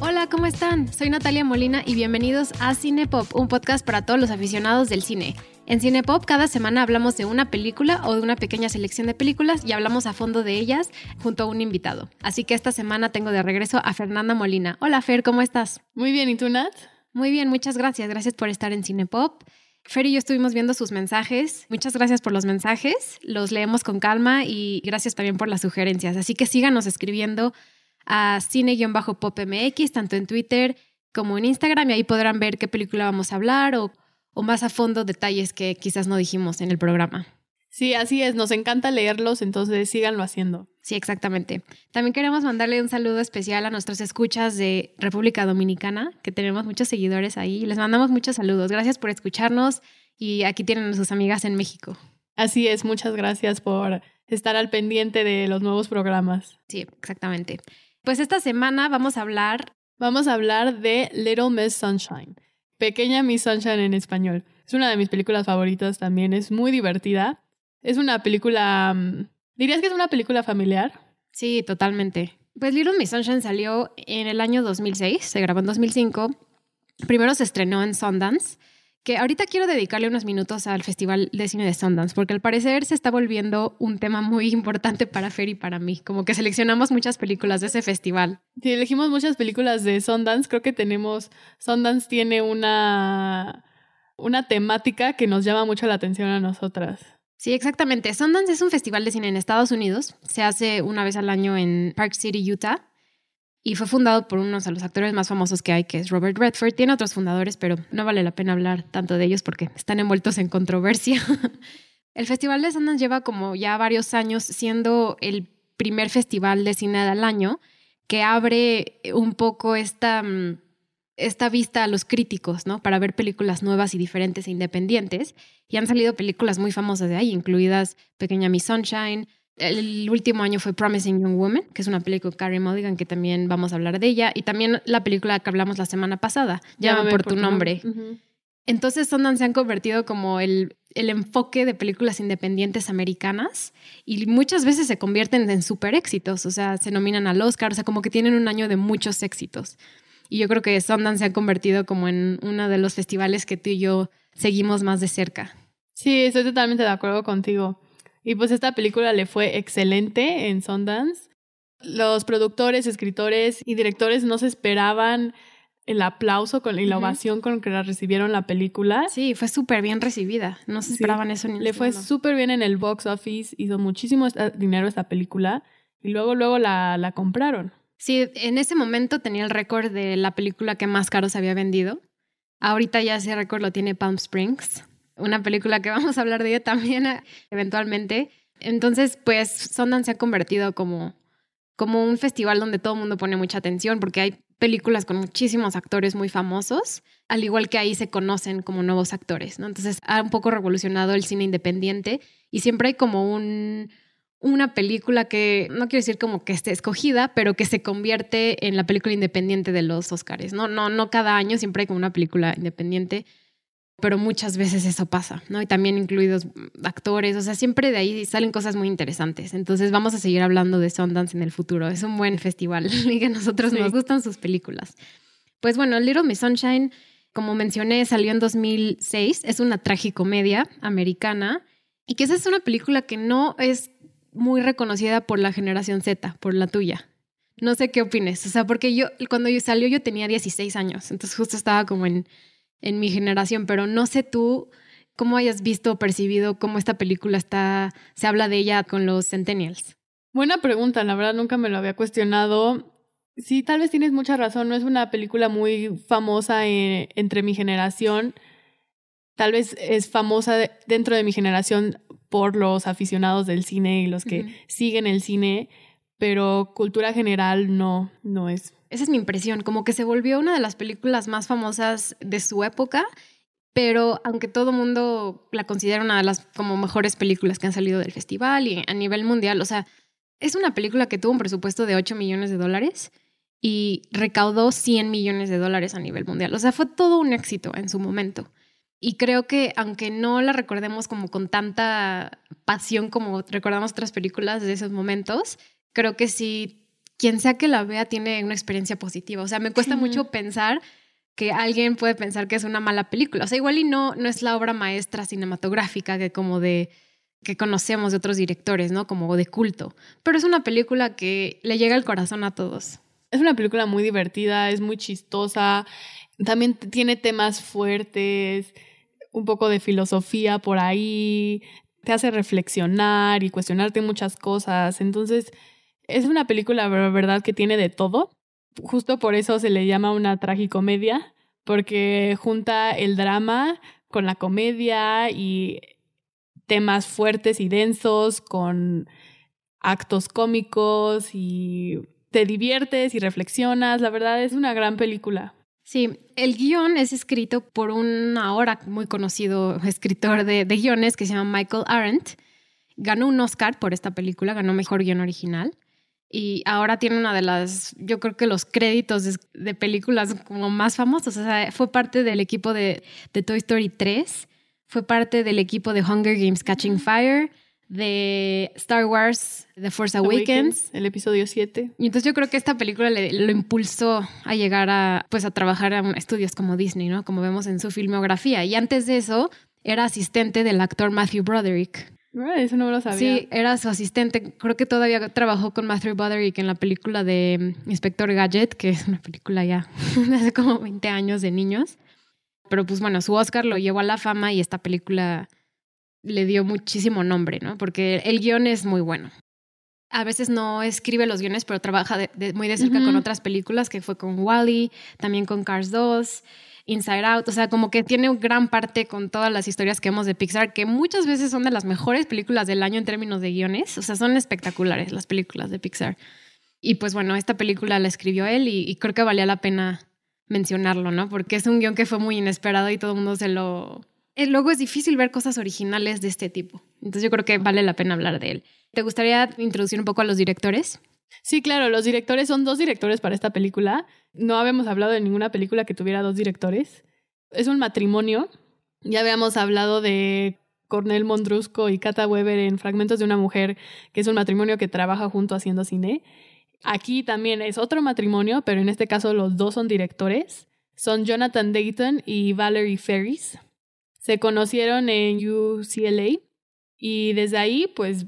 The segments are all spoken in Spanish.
Hola, ¿cómo están? Soy Natalia Molina y bienvenidos a Cinepop, un podcast para todos los aficionados del cine. En Cinepop cada semana hablamos de una película o de una pequeña selección de películas y hablamos a fondo de ellas junto a un invitado. Así que esta semana tengo de regreso a Fernanda Molina. Hola Fer, ¿cómo estás? Muy bien, ¿y tú Nat? Muy bien, muchas gracias. Gracias por estar en Cinepop. Fer y yo estuvimos viendo sus mensajes. Muchas gracias por los mensajes. Los leemos con calma y gracias también por las sugerencias. Así que síganos escribiendo a cine-popmx, tanto en Twitter como en Instagram, y ahí podrán ver qué película vamos a hablar o, o más a fondo detalles que quizás no dijimos en el programa. Sí, así es, nos encanta leerlos, entonces síganlo haciendo. Sí, exactamente. También queremos mandarle un saludo especial a nuestros escuchas de República Dominicana, que tenemos muchos seguidores ahí. Les mandamos muchos saludos. Gracias por escucharnos y aquí tienen a sus amigas en México. Así es, muchas gracias por estar al pendiente de los nuevos programas. Sí, exactamente. Pues esta semana vamos a hablar... Vamos a hablar de Little Miss Sunshine, Pequeña Miss Sunshine en español. Es una de mis películas favoritas también, es muy divertida. Es una película... mm, ¿Dirías que es una película familiar? Sí, totalmente. Pues Little Miss Sunshine salió en el año 2006, se grabó en 2005. Primero se estrenó en Sundance, que ahorita quiero dedicarle unos minutos al Festival de Cine de Sundance, porque al parecer se está volviendo un tema muy importante para Fer y para mí. Como que seleccionamos muchas películas de ese festival. Si elegimos muchas películas de Sundance, creo que tenemos... Sundance tiene una... Una temática que nos llama mucho la atención a nosotras. Sí, exactamente. Sundance es un festival de cine en Estados Unidos. Se hace una vez al año en Park City, Utah. Y fue fundado por unos de los actores más famosos que hay, que es Robert Redford. Tiene otros fundadores, pero no vale la pena hablar tanto de ellos porque están envueltos en controversia. el Festival de Sundance lleva como ya varios años siendo el primer festival de cine del año que abre un poco esta, mm, esta vista a los críticos, ¿no? Para ver películas nuevas y diferentes e independientes. Y han salido películas muy famosas de ahí, incluidas Pequeña Miss Sunshine. El último año fue Promising Young Woman, que es una película de Carrie Mulligan, que también vamos a hablar de ella. Y también la película que hablamos la semana pasada, Llama por, tu nombre. Ujú. Entonces Sundance se han convertido como el, el enfoque de películas independientes americanas y muchas veces se convierten en super éxitos, o sea, se nominan al Oscar, o sea, como que tienen un año de muchos éxitos. Y yo creo que Sundance se ha convertido como en uno de los festivales que tú y yo seguimos más de cerca. Sí, estoy totalmente de acuerdo contigo. Y pues esta película le fue excelente en Sundance. Los productores, escritores y directores no se esperaban el aplauso con, y la ovación con que la recibieron la película. Sí, fue súper bien recibida. No se Sí, esperaban eso ni Le fue súper bien en el box office, hizo muchísimo dinero esta película y luego, luego la, la compraron. Sí, en ese momento tenía el récord de la película que más caro se había vendido. Ahorita ya ese récord lo tiene Palm Springs, una película que vamos a hablar de ella también eh, eventualmente. Entonces, pues Sundance se ha convertido como, como un festival donde todo el mundo pone mucha atención porque hay películas con muchísimos actores muy famosos, al igual que ahí se conocen como nuevos actores, ¿no? Entonces ha un poco revolucionado el cine independiente y siempre hay como un, una película que, no quiero decir como que esté escogida, pero que se convierte en la película independiente de los Oscars, ¿no? No, no cada año, siempre hay como una película independiente, pero muchas veces eso pasa, ¿no? Y también incluidos actores, o sea, siempre de ahí salen cosas muy interesantes. Entonces vamos a seguir hablando de Sundance en el futuro. Es un buen festival y que a nosotros Sí. nos gustan sus películas. Pues bueno, Little Miss Sunshine, como mencioné, salió en 2006. Es una tragicomedia americana y que esa es una película que no es muy reconocida por la generación Z, por la tuya. No sé qué opines, o sea, porque yo cuando yo salió yo tenía 16 años, entonces justo estaba como en, en mi generación, pero no sé tú cómo hayas visto o percibido cómo esta película está, se habla de ella con los centennials. Buena pregunta, la verdad nunca me lo había cuestionado. Sí, tal vez tienes mucha razón, no es una película muy famosa eh, entre mi generación. Tal vez es famosa de- dentro de mi generación por los aficionados del cine y los que siguen el cine, pero cultura general no, no es. Esa es mi impresión, como que se volvió una de las películas más famosas de su época, pero aunque todo el mundo la considera una de las como mejores películas que han salido del festival y a nivel mundial, o sea, es una película que tuvo un presupuesto de 8 millones de dólares y recaudó 100 millones de dólares a nivel mundial. O sea, fue todo un éxito en su momento. Y creo que aunque no la recordemos como con tanta pasión como recordamos otras películas de esos momentos, creo que sí, quien sea que la vea tiene una experiencia positiva. O sea, me cuesta mucho pensar que alguien puede pensar que es una mala película. O sea, igual y no, no es la obra maestra cinematográfica que como de que conocemos de otros directores, ¿no? Como de culto. Pero es una película que le llega al corazón a todos. Es una película muy divertida, es muy chistosa, también tiene temas fuertes, un poco de filosofía por ahí, te hace reflexionar y cuestionarte muchas cosas. Entonces, es una película, verdad, que tiene de todo. Justo por eso se le llama una tragicomedia, porque junta el drama con la comedia y temas fuertes y densos con actos cómicos y te diviertes y reflexionas. La verdad es una gran película. Sí, el guion es escrito por un ahora muy conocido escritor de, guiones que se llama Michael Arendt. Ganó un Oscar por esta película, ganó Mejor Guión Original. Y ahora tiene una de las, yo creo que los créditos de, películas como más famosos. O sea, fue parte del equipo de, de Toy Story 3, fue parte del equipo de Hunger Games Catching Fire, de Star Wars The Force Awakens. el episodio 7. Y entonces yo creo que esta película le, lo impulsó a llegar a, pues, a trabajar en estudios como Disney, ¿no? Como vemos en su filmografía. Y antes de eso, era asistente del actor Matthew Broderick. Ah, eso no lo sabía. Sí, era su asistente. Creo que todavía trabajó con Matthew Broderick en la película de mm, Inspector Gadget, que es una película ya de hace como 20 años de niños. Pero pues bueno, su Oscar lo llevó a la fama y esta película le dio muchísimo nombre, ¿no? Porque el guion es muy bueno. A veces no escribe los guiones, pero trabaja muy de cerca con otras películas, que fue con Wally, también con Cars 2, Inside Out, o sea, como que tiene gran parte con todas las historias que vemos de Pixar, que muchas veces son de las mejores películas del año en términos de guiones, o sea, son espectaculares las películas de Pixar. Y pues bueno, esta película la escribió él y, y creo que valía la pena mencionarlo, ¿no? Porque es un guion que fue muy inesperado y todo el mundo se lo luego es difícil ver cosas originales de este tipo. Entonces yo creo que vale la pena hablar de él. ¿Te gustaría introducir un poco a los directores? Sí, claro, los directores son dos directores para esta película. No habíamos hablado de ninguna película que tuviera dos directores. Es un matrimonio. Ya habíamos hablado de Cornel Mondrusco y Kata Weber en Fragmentos de una mujer, que es un matrimonio que trabaja junto haciendo cine. Aquí también es otro matrimonio, pero en este caso los dos son directores. Son Jonathan Dayton y Valerie Ferris. Se conocieron en UCLA y desde ahí, pues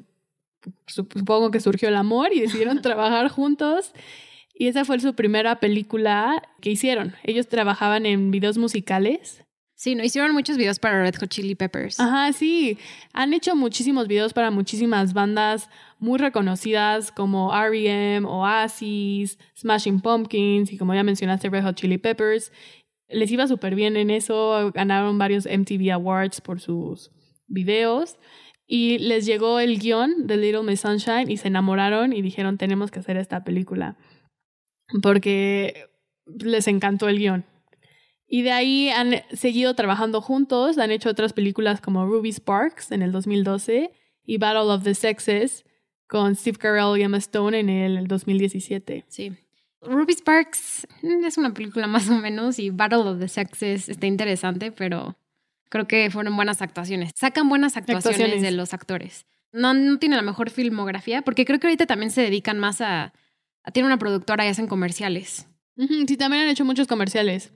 supongo que surgió el amor y decidieron trabajar juntos. Y esa fue su primera película que hicieron. Ellos trabajaban en videos musicales. Sí, no hicieron muchos videos para Red Hot Chili Peppers. Ajá, sí. Han hecho muchísimos videos para muchísimas bandas muy reconocidas como REM, Oasis, Smashing Pumpkins y como ya mencionaste Red Hot Chili Peppers les iba súper bien en eso, ganaron varios MTV Awards por sus videos y les llegó el guion de Little Miss Sunshine y se enamoraron y dijeron tenemos que hacer esta película porque les encantó el guion. Y de ahí han seguido trabajando juntos, han hecho otras películas como Ruby Sparks en el 2012 y Battle of the Sexes con Steve Carell y Emma Stone en el 2017. Sí. Ruby Sparks mm, es una película más o menos y Battle of the Sexes está interesante, pero creo que fueron buenas actuaciones. Sacan buenas actuaciones, de los actores. No, no tiene la mejor filmografía, porque creo que ahorita también se dedican más a... a tienen una productora y hacen comerciales. sí, también han hecho muchos comerciales.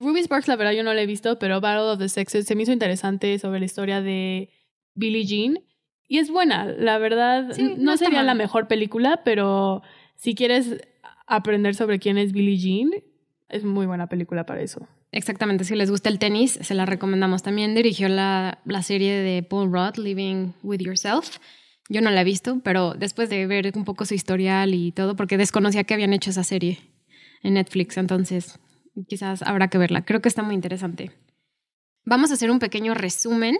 Ruby Sparks, la verdad, yo no la he visto, pero Battle of the Sexes se me hizo interesante sobre la historia de Billie Jean. Y es buena, la verdad. no sería la mejor película, pero si quieres aprender sobre quién es Billie Jean, es muy buena película para eso. Exactamente, si les gusta el tenis, se la recomendamos también. Dirigió la, la serie de Paul Rudd, Living with Yourself. Yo no la he visto, pero después de ver un poco su historial y todo, porque desconocía que habían hecho esa serie en Netflix, entonces quizás habrá que verla. Creo que está muy interesante. Vamos a hacer un pequeño resumen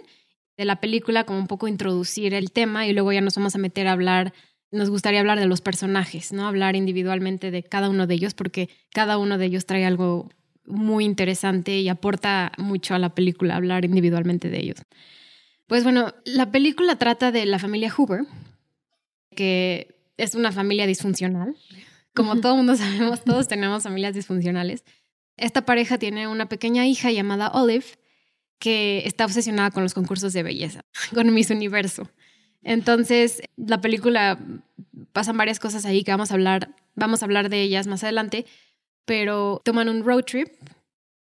de la película, como un poco introducir el tema y luego ya nos vamos a meter a hablar nos gustaría hablar de los personajes, ¿no? Hablar individualmente de cada uno de ellos porque cada uno de ellos trae algo muy interesante y aporta mucho a la película hablar individualmente de ellos. Pues bueno, la película trata de la familia Hoover, que es una familia disfuncional. Como todo mundo sabemos, todos tenemos familias disfuncionales. Esta pareja tiene una pequeña hija llamada Olive, que está obsesionada con los concursos de belleza, con Miss Universo. Entonces, la película pasan varias cosas ahí que vamos a hablar, vamos a hablar de ellas más adelante, pero toman un road trip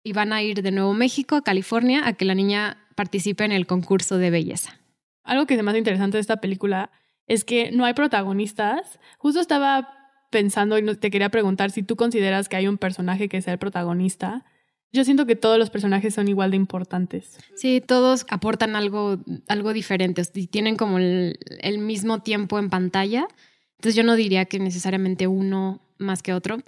y van a ir de Nuevo México a California a que la niña participe en el concurso de belleza. Algo que es más interesante de esta película es que no hay protagonistas. Justo estaba pensando y te quería preguntar si tú consideras que hay un personaje que sea el protagonista. Yo siento que todos los personajes son igual de importantes. Sí, todos aportan algo, algo diferente y tienen como el, el mismo tiempo en pantalla. Entonces yo no diría que necesariamente uno más que otro.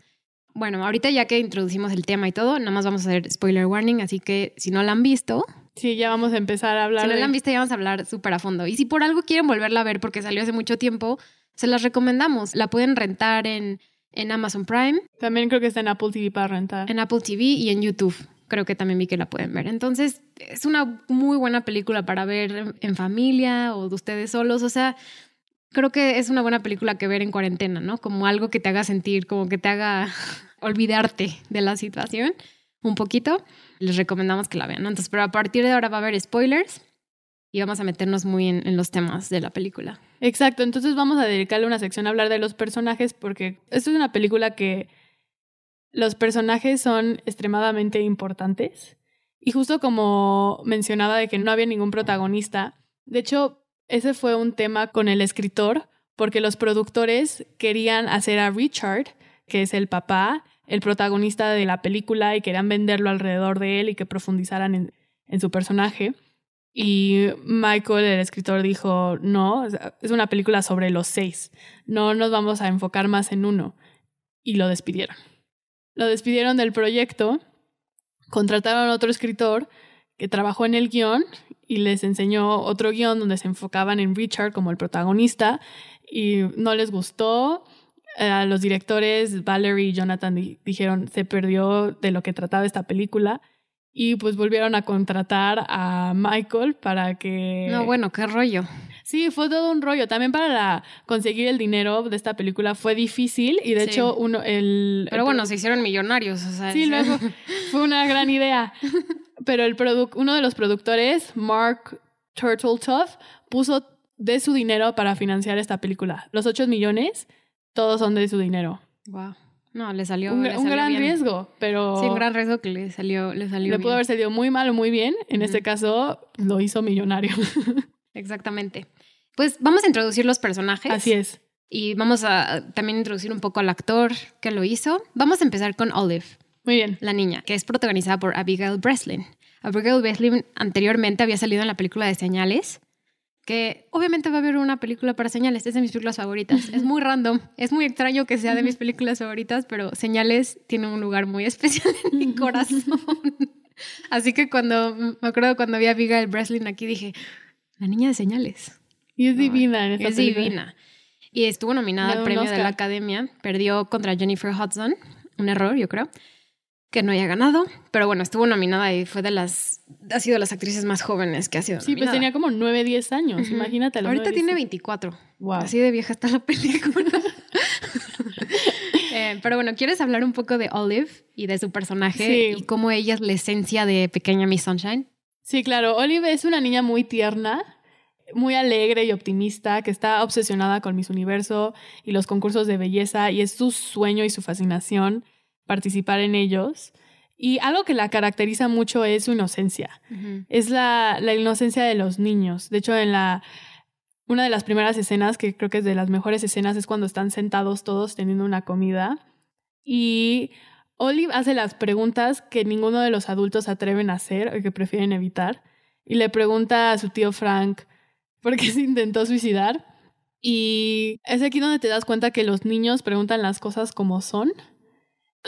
Bueno, ahorita ya que introducimos el tema y todo, nada más vamos a hacer spoiler warning, así que si no la han visto, Sí, ya vamos a empezar a hablar. Si no la han visto, ya vamos a hablar súper a fondo. Y si por algo quieren volverla a ver porque salió hace mucho tiempo, se las recomendamos. La pueden rentar en, en Amazon Prime. También creo que está en Apple TV para rentar. En Apple TV y en YouTube. Creo que también vi que la pueden ver. Entonces, es una muy buena película para ver en familia o de ustedes solos. O sea, creo que es una buena película que ver en cuarentena, ¿no? Como algo que te haga sentir, como que te haga olvidarte de la situación un poquito les recomendamos que la vean. Entonces, pero a partir de ahora va a haber spoilers y vamos a meternos muy en, los temas de la película. Exacto, entonces vamos a dedicarle una sección a hablar de los personajes porque esto es una película que los personajes son extremadamente importantes. Y justo como mencionaba de que no había ningún protagonista, de hecho, ese fue un tema con el escritor, porque los productores querían hacer a Richard, que es el papá, el protagonista de la película y querían venderlo alrededor de él y que profundizaran en, en su personaje. Y Michael, el escritor, dijo, no, es una película sobre los seis, no nos vamos a enfocar más en uno. Y lo despidieron. Lo despidieron del proyecto, contrataron a otro escritor que trabajó en el guion y les enseñó otro guion donde se enfocaban en Richard como el protagonista y no les gustó eh, los directores Valerie y Jonathan dijeron se perdió de lo que trataba esta película y pues volvieron a contratar a Michael para que... No, bueno, qué rollo. Sí, fue todo un rollo. También para conseguir el dinero de esta película fue difícil y de hecho uno el... Pero bueno, se hicieron millonarios. O sea, sí, luego fue una gran idea. Pero el uno de los productores, Mark Turtletuff, puso de su dinero para financiar esta película. Los 8 millones todos son de su dinero. Wow. No, le salió un, un gran riesgo, pero sí, un gran riesgo que le salió le salió Le pudo haber salido muy mal o muy bien. En este caso lo hizo millonario. Exactamente. Pues vamos a introducir los personajes. Así es. Y vamos a también introducir un poco al actor que lo hizo. Vamos a empezar con Olive. Muy bien. La niña, que es protagonizada por Abigail Breslin. Abigail Breslin anteriormente había salido en la película de Señales que obviamente va a haber una película para señales, es de mis películas favoritas. Es muy random, es muy extraño que sea de mis películas favoritas, pero señales tiene un lugar muy especial en mi corazón. Así que cuando, me acuerdo cuando vi a Abigail Breslin aquí, dije, la niña de señales. Y es divina en esta Es divina. Y estuvo nominada al premio de la Academia, perdió contra Jennifer Hudson, un error, yo creo que no haya ganado, pero bueno, estuvo nominada y fue de las, ha sido de las actrices más jóvenes que ha sido. Sí, pues tenía como 9, 10 años, imagínate. Ahorita tiene 24. Wow. Así de vieja está la película. Eh, pero bueno, ¿quieres hablar un poco de Olive y de su personaje y cómo ella es la esencia de Pequeña Miss Sunshine? Sí, claro. Olive es una niña muy tierna, muy alegre y optimista, que está obsesionada con Miss Universo y los concursos de belleza y es su sueño y su fascinación participar en ellos. Y algo que la caracteriza mucho es su inocencia. Es la, la, inocencia de los niños. De hecho, en la. Una de las primeras escenas, que creo que es de las mejores escenas, es cuando están sentados todos teniendo una comida. Y Olive hace las preguntas que ninguno de los adultos atreven a hacer o que prefieren evitar. Y le pregunta a su tío Frank por qué se intentó suicidar. Y es aquí donde te das cuenta que los niños preguntan las cosas como son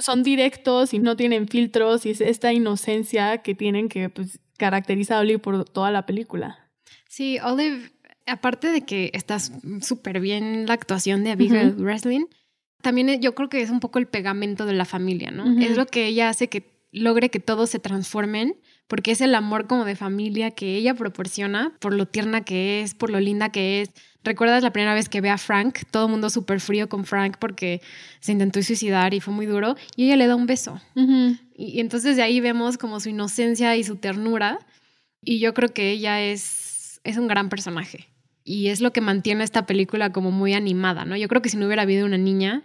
son directos y no tienen filtros y es esta inocencia que tienen que pues, caracteriza a Olive por toda la película. Sí, Olive, aparte de que está súper bien la actuación de Abigail Wrestling, también yo creo que es un poco el pegamento de la familia, ¿no? Es lo que ella hace que logre que todos se transformen, porque es el amor como de familia que ella proporciona, por lo tierna que es, por lo linda que es, ¿Recuerdas la primera vez que ve a Frank? Todo el mundo súper frío con Frank porque se intentó suicidar y fue muy duro. Y ella le da un beso. y, entonces de ahí vemos como su inocencia y su ternura. Y yo creo que ella es, es un gran personaje. Y es lo que mantiene esta película como muy animada, ¿no? Yo creo que si no hubiera habido una niña,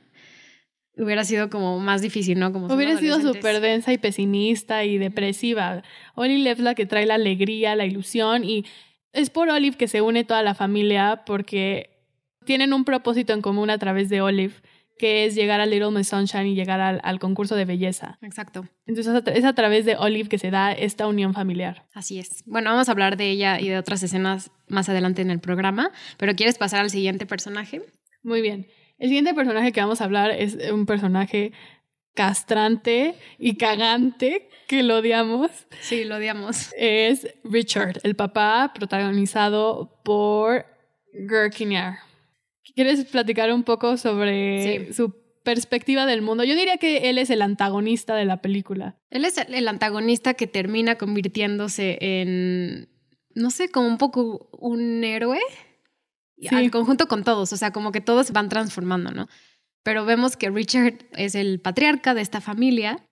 hubiera sido como más difícil, ¿no? Como hubiera sido súper densa y pesimista y depresiva. Olive es la que trae la alegría, la ilusión y es por Olive que se une toda la familia porque tienen un propósito en común a través de Olive que es llegar al Little Miss Sunshine y llegar al, concurso de belleza. Exacto. Entonces es a través de Olive que se da esta unión familiar. Así es. Bueno, vamos a hablar de ella y de otras escenas más adelante en el programa, pero ¿quieres pasar al siguiente personaje? Muy bien. El siguiente personaje que vamos a hablar es un personaje castrante y cagante que lo odiamos. Sí, lo odiamos. Es Richard, el papá protagonizado por Gurkinyar. ¿Quieres platicar un poco sobre su perspectiva del mundo? Yo diría que él es el antagonista de la película. Él es el antagonista que termina convirtiéndose en, no sé, como un poco un héroe. Sí. Al conjunto con todos, o sea, como que todos se van transformando, ¿no? Pero vemos que Richard es el patriarca de esta familia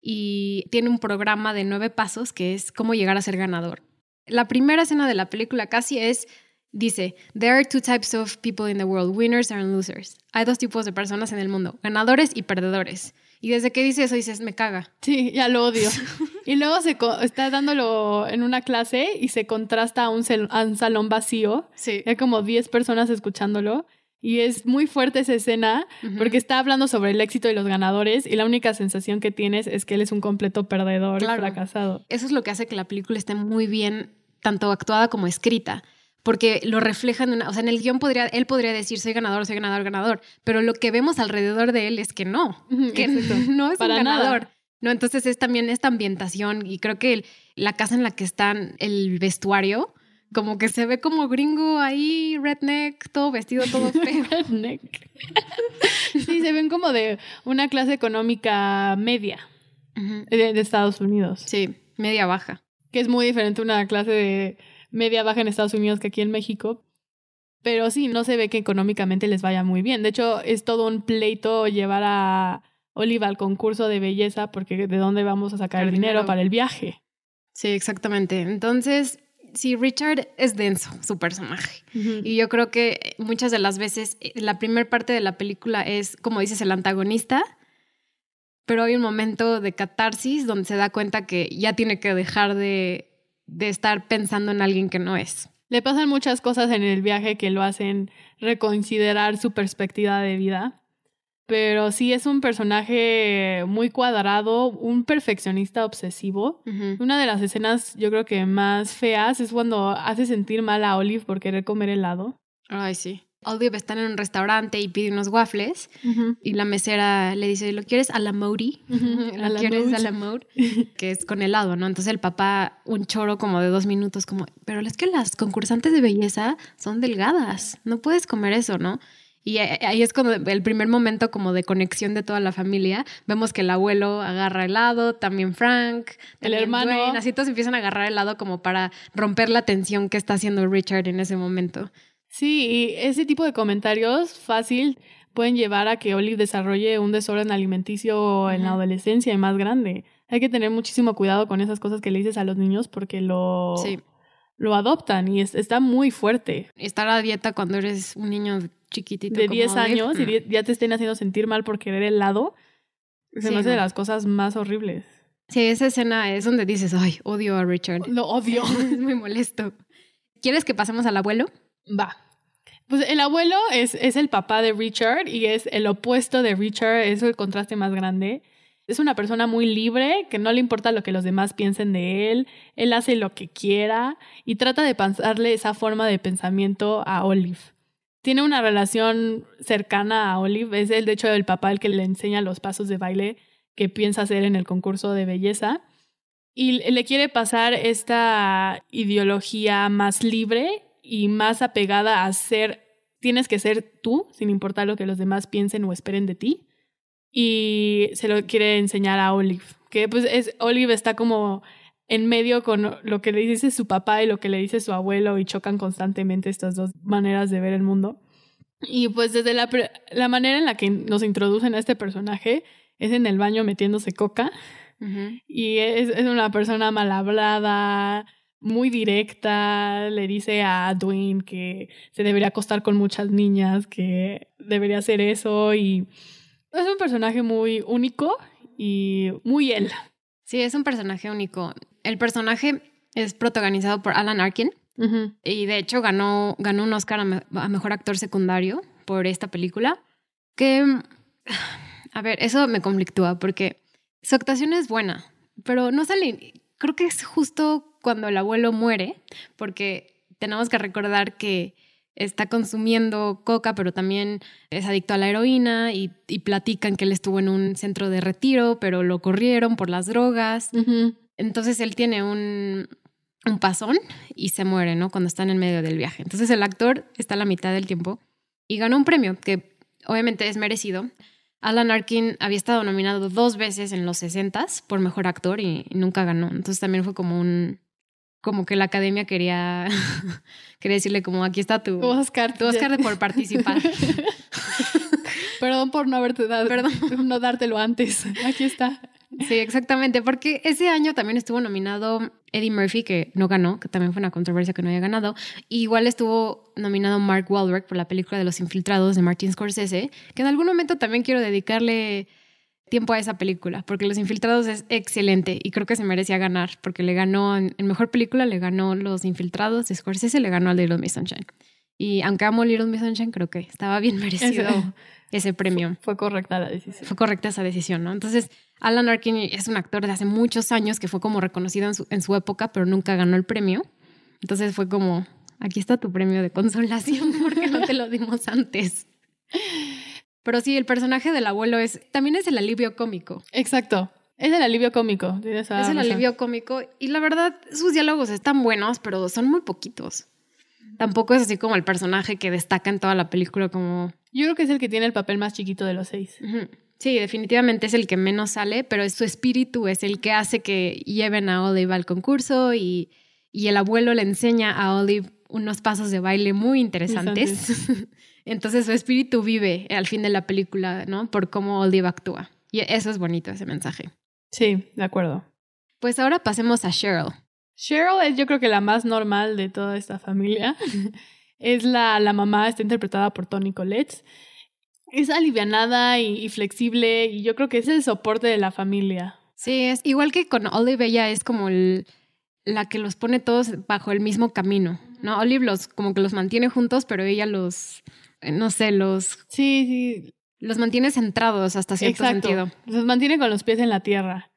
y tiene un programa de nueve pasos que es cómo llegar a ser ganador. La primera escena de la película casi es Dice, There are two types of people in the world, winners and losers. Hay dos tipos de personas en el mundo, ganadores y perdedores. Y desde que dice eso dices, me caga. Sí, ya lo odio. y luego se está dándolo en una clase y se contrasta a un, salón vacío. Sí. Hay como 10 personas escuchándolo. Y es muy fuerte esa escena porque está hablando sobre el éxito de los ganadores y la única sensación que tienes es que él es un completo perdedor, fracasado. Eso es lo que hace que la película esté muy bien, tanto actuada como escrita porque lo reflejan, una, o sea, en el guion podría, él podría decir, soy ganador, soy ganador, ganador, pero lo que vemos alrededor de él es que no, que no es Para un ganador. No, entonces es también esta ambientación y creo que la casa en la que están, el vestuario, como que se ve como gringo ahí, redneck, todo vestido, todo feo. redneck. sí, se ven como de una clase económica media de, de Estados Unidos. Sí, media baja. Que es muy diferente a una clase de media baja en Estados Unidos que aquí en México. Pero sí, no se ve que económicamente les vaya muy bien. De hecho, es todo un pleito llevar a Oliva al concurso de belleza porque de dónde vamos a sacar el dinero, para el viaje. Sí, exactamente. Entonces, sí, Richard es denso, su personaje. Y yo creo que muchas de las veces eh, la primera parte de la película es, como dices, el antagonista, pero hay un momento de catarsis donde se da cuenta que ya tiene que dejar de de estar pensando en alguien que no es. Le pasan muchas cosas en el viaje que lo hacen reconsiderar su perspectiva de vida. Pero sí es un personaje muy cuadrado, un perfeccionista obsesivo. Una de las escenas yo creo que más feas es cuando hace sentir mal a Olive por querer comer helado. Ay, sí. Olive está en un restaurante y pide unos waffles y la mesera le dice, ¿lo quieres a la Modi? ¿Lo quieres a la Modi? que es con helado, ¿no? Entonces el papá, un choro como de dos minutos, como, pero es que las concursantes de belleza son delgadas, no puedes comer eso, ¿no? Y ahí es cuando el primer momento como de conexión de toda la familia, vemos que el abuelo agarra helado, también Frank, el hermano, así todos empiezan a agarrar helado como para romper la tensión que está haciendo Richard en ese momento. Sí, y ese tipo de comentarios fácil pueden llevar a que Olive desarrolle un desorden alimenticio en la adolescencia y más grande. Hay que tener muchísimo cuidado con esas cosas que le dices a los niños porque lo, lo adoptan y está muy fuerte. Estar a dieta cuando eres un niño chiquitito. De 10 años y ya te estén haciendo sentir mal por querer helado, se me hace de las cosas más horribles. Sí, esa escena es donde dices, ay, odio a Richard. Lo odio. es muy molesto. ¿Quieres que pasemos al abuelo? Va. Pues el abuelo es, es el papá de Richard y es el opuesto de Richard, es el contraste más grande. Es una persona muy libre, que no le importa lo que los demás piensen de él, él hace lo que quiera y trata de pasarle esa forma de pensamiento a Olive. Tiene una relación cercana a Olive, es el de hecho el papá el que le enseña los pasos de baile que piensa hacer en el concurso de belleza y le quiere pasar esta ideología más libre y más apegada a ser, tienes que ser tú, sin importar lo que los demás piensen o esperen de ti. Y se lo quiere enseñar a Olive, que pues es, Olive está como en medio con lo que le dice su papá y lo que le dice su abuelo y chocan constantemente estas dos maneras de ver el mundo. Y pues desde la, la manera en la que nos introducen a este personaje es en el baño metiéndose coca. Y es, es, una persona mal hablada, muy directa, le dice a Dwayne que se debería acostar con muchas niñas, que debería hacer eso y es un personaje muy único y muy él. Sí, es un personaje único. El personaje es protagonizado por Alan Arkin y de hecho ganó, ganó un Oscar a, Mejor Actor Secundario por esta película, que, a ver, eso me conflictúa porque su actuación es buena, pero no sale, creo que es justo cuando el abuelo muere, porque tenemos que recordar que está consumiendo coca, pero también es adicto a la heroína y, platican que él estuvo en un centro de retiro, pero lo corrieron por las drogas. Entonces él tiene un, un pasón y se muere, ¿no? Cuando están en medio del viaje. Entonces el actor está a la mitad del tiempo y ganó un premio que obviamente es merecido. Alan Arkin había estado nominado dos veces en los 60 por mejor actor y nunca ganó. Entonces también fue como un como que la academia quería quería decirle como aquí está tu Oscar, tu Oscar por participar. Perdón por no haberte dado, perdón, no dártelo antes. Aquí está. Sí, exactamente, porque ese año también estuvo nominado Eddie Murphy, que no ganó, que también fue una controversia que no haya ganado. igual estuvo nominado Mark Wahlberg por la película de Los Infiltrados de Martin Scorsese, que en algún momento también quiero dedicarle tiempo a esa película, porque Los Infiltrados es excelente y creo que se merecía ganar, porque le ganó, en, mejor película le ganó Los Infiltrados de Scorsese, le ganó al Little Miss Sunshine. Y aunque amo Little Miss Sunshine, creo que estaba bien merecido ese, premio. Fue, correcta la decisión. Fue correcta esa decisión, ¿no? Entonces, Alan Arkin es un actor de hace muchos años que fue como reconocido en su, en su época, pero nunca ganó el premio. Entonces fue como, aquí está tu premio de consolación porque no te lo dimos antes. Pero sí, el personaje del abuelo es también es el alivio cómico. Exacto. Es el alivio cómico. Es el alivio cómico. Y la verdad, sus diálogos están buenos, pero son muy poquitos. Tampoco es así como el personaje que destaca en toda la película como... Yo creo que es el que tiene el papel más chiquito de los seis. Sí, definitivamente es el que menos sale, pero su espíritu es el que hace que lleven a Olive al concurso y, y el abuelo le enseña a Olive unos pasos de baile muy interesantes. Entonces su espíritu vive al fin de la película, ¿no? Por cómo Olive actúa. Y eso es bonito, ese mensaje. Sí, de acuerdo. Pues ahora pasemos a Cheryl. Cheryl es yo creo que la más normal de toda esta familia. es la, la mamá, está interpretada por Tony Collette. Es alivianada y, flexible y yo creo que es el soporte de la familia. Sí, es igual que con Olive, ella es como la que los pone todos bajo el mismo camino, ¿no? Olive los como que los mantiene juntos, pero ella los no sé, los... Sí, sí. Los mantiene centrados hasta cierto sentido. Los mantiene con los pies en la tierra.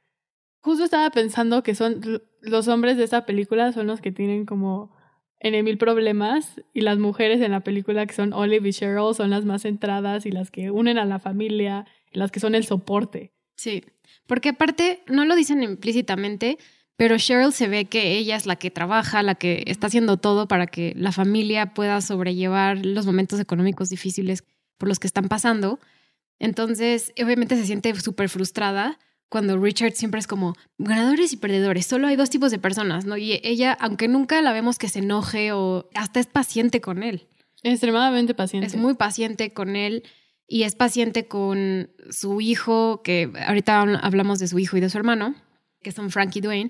Justo estaba pensando que son los hombres de esta película son los que tienen como en mil problemas y las mujeres en la película que son Olive y Cheryl son las más centradas y las que unen a la familia y las que son el soporte. Sí, porque aparte no lo dicen implícitamente, pero Cheryl se ve que ella es la que trabaja, la que está haciendo todo para que la familia pueda sobrellevar los momentos económicos difíciles por los que están pasando. Entonces, obviamente se siente súper frustrada cuando Richard siempre es como ganadores y perdedores. Solo hay dos tipos de personas, ¿no? Y ella, aunque nunca la vemos que se enoje o hasta es paciente con él. Extremadamente paciente. Es muy paciente con él y es paciente con su hijo, que ahorita hablamos de su hijo y de su hermano que son Frankie Dwayne.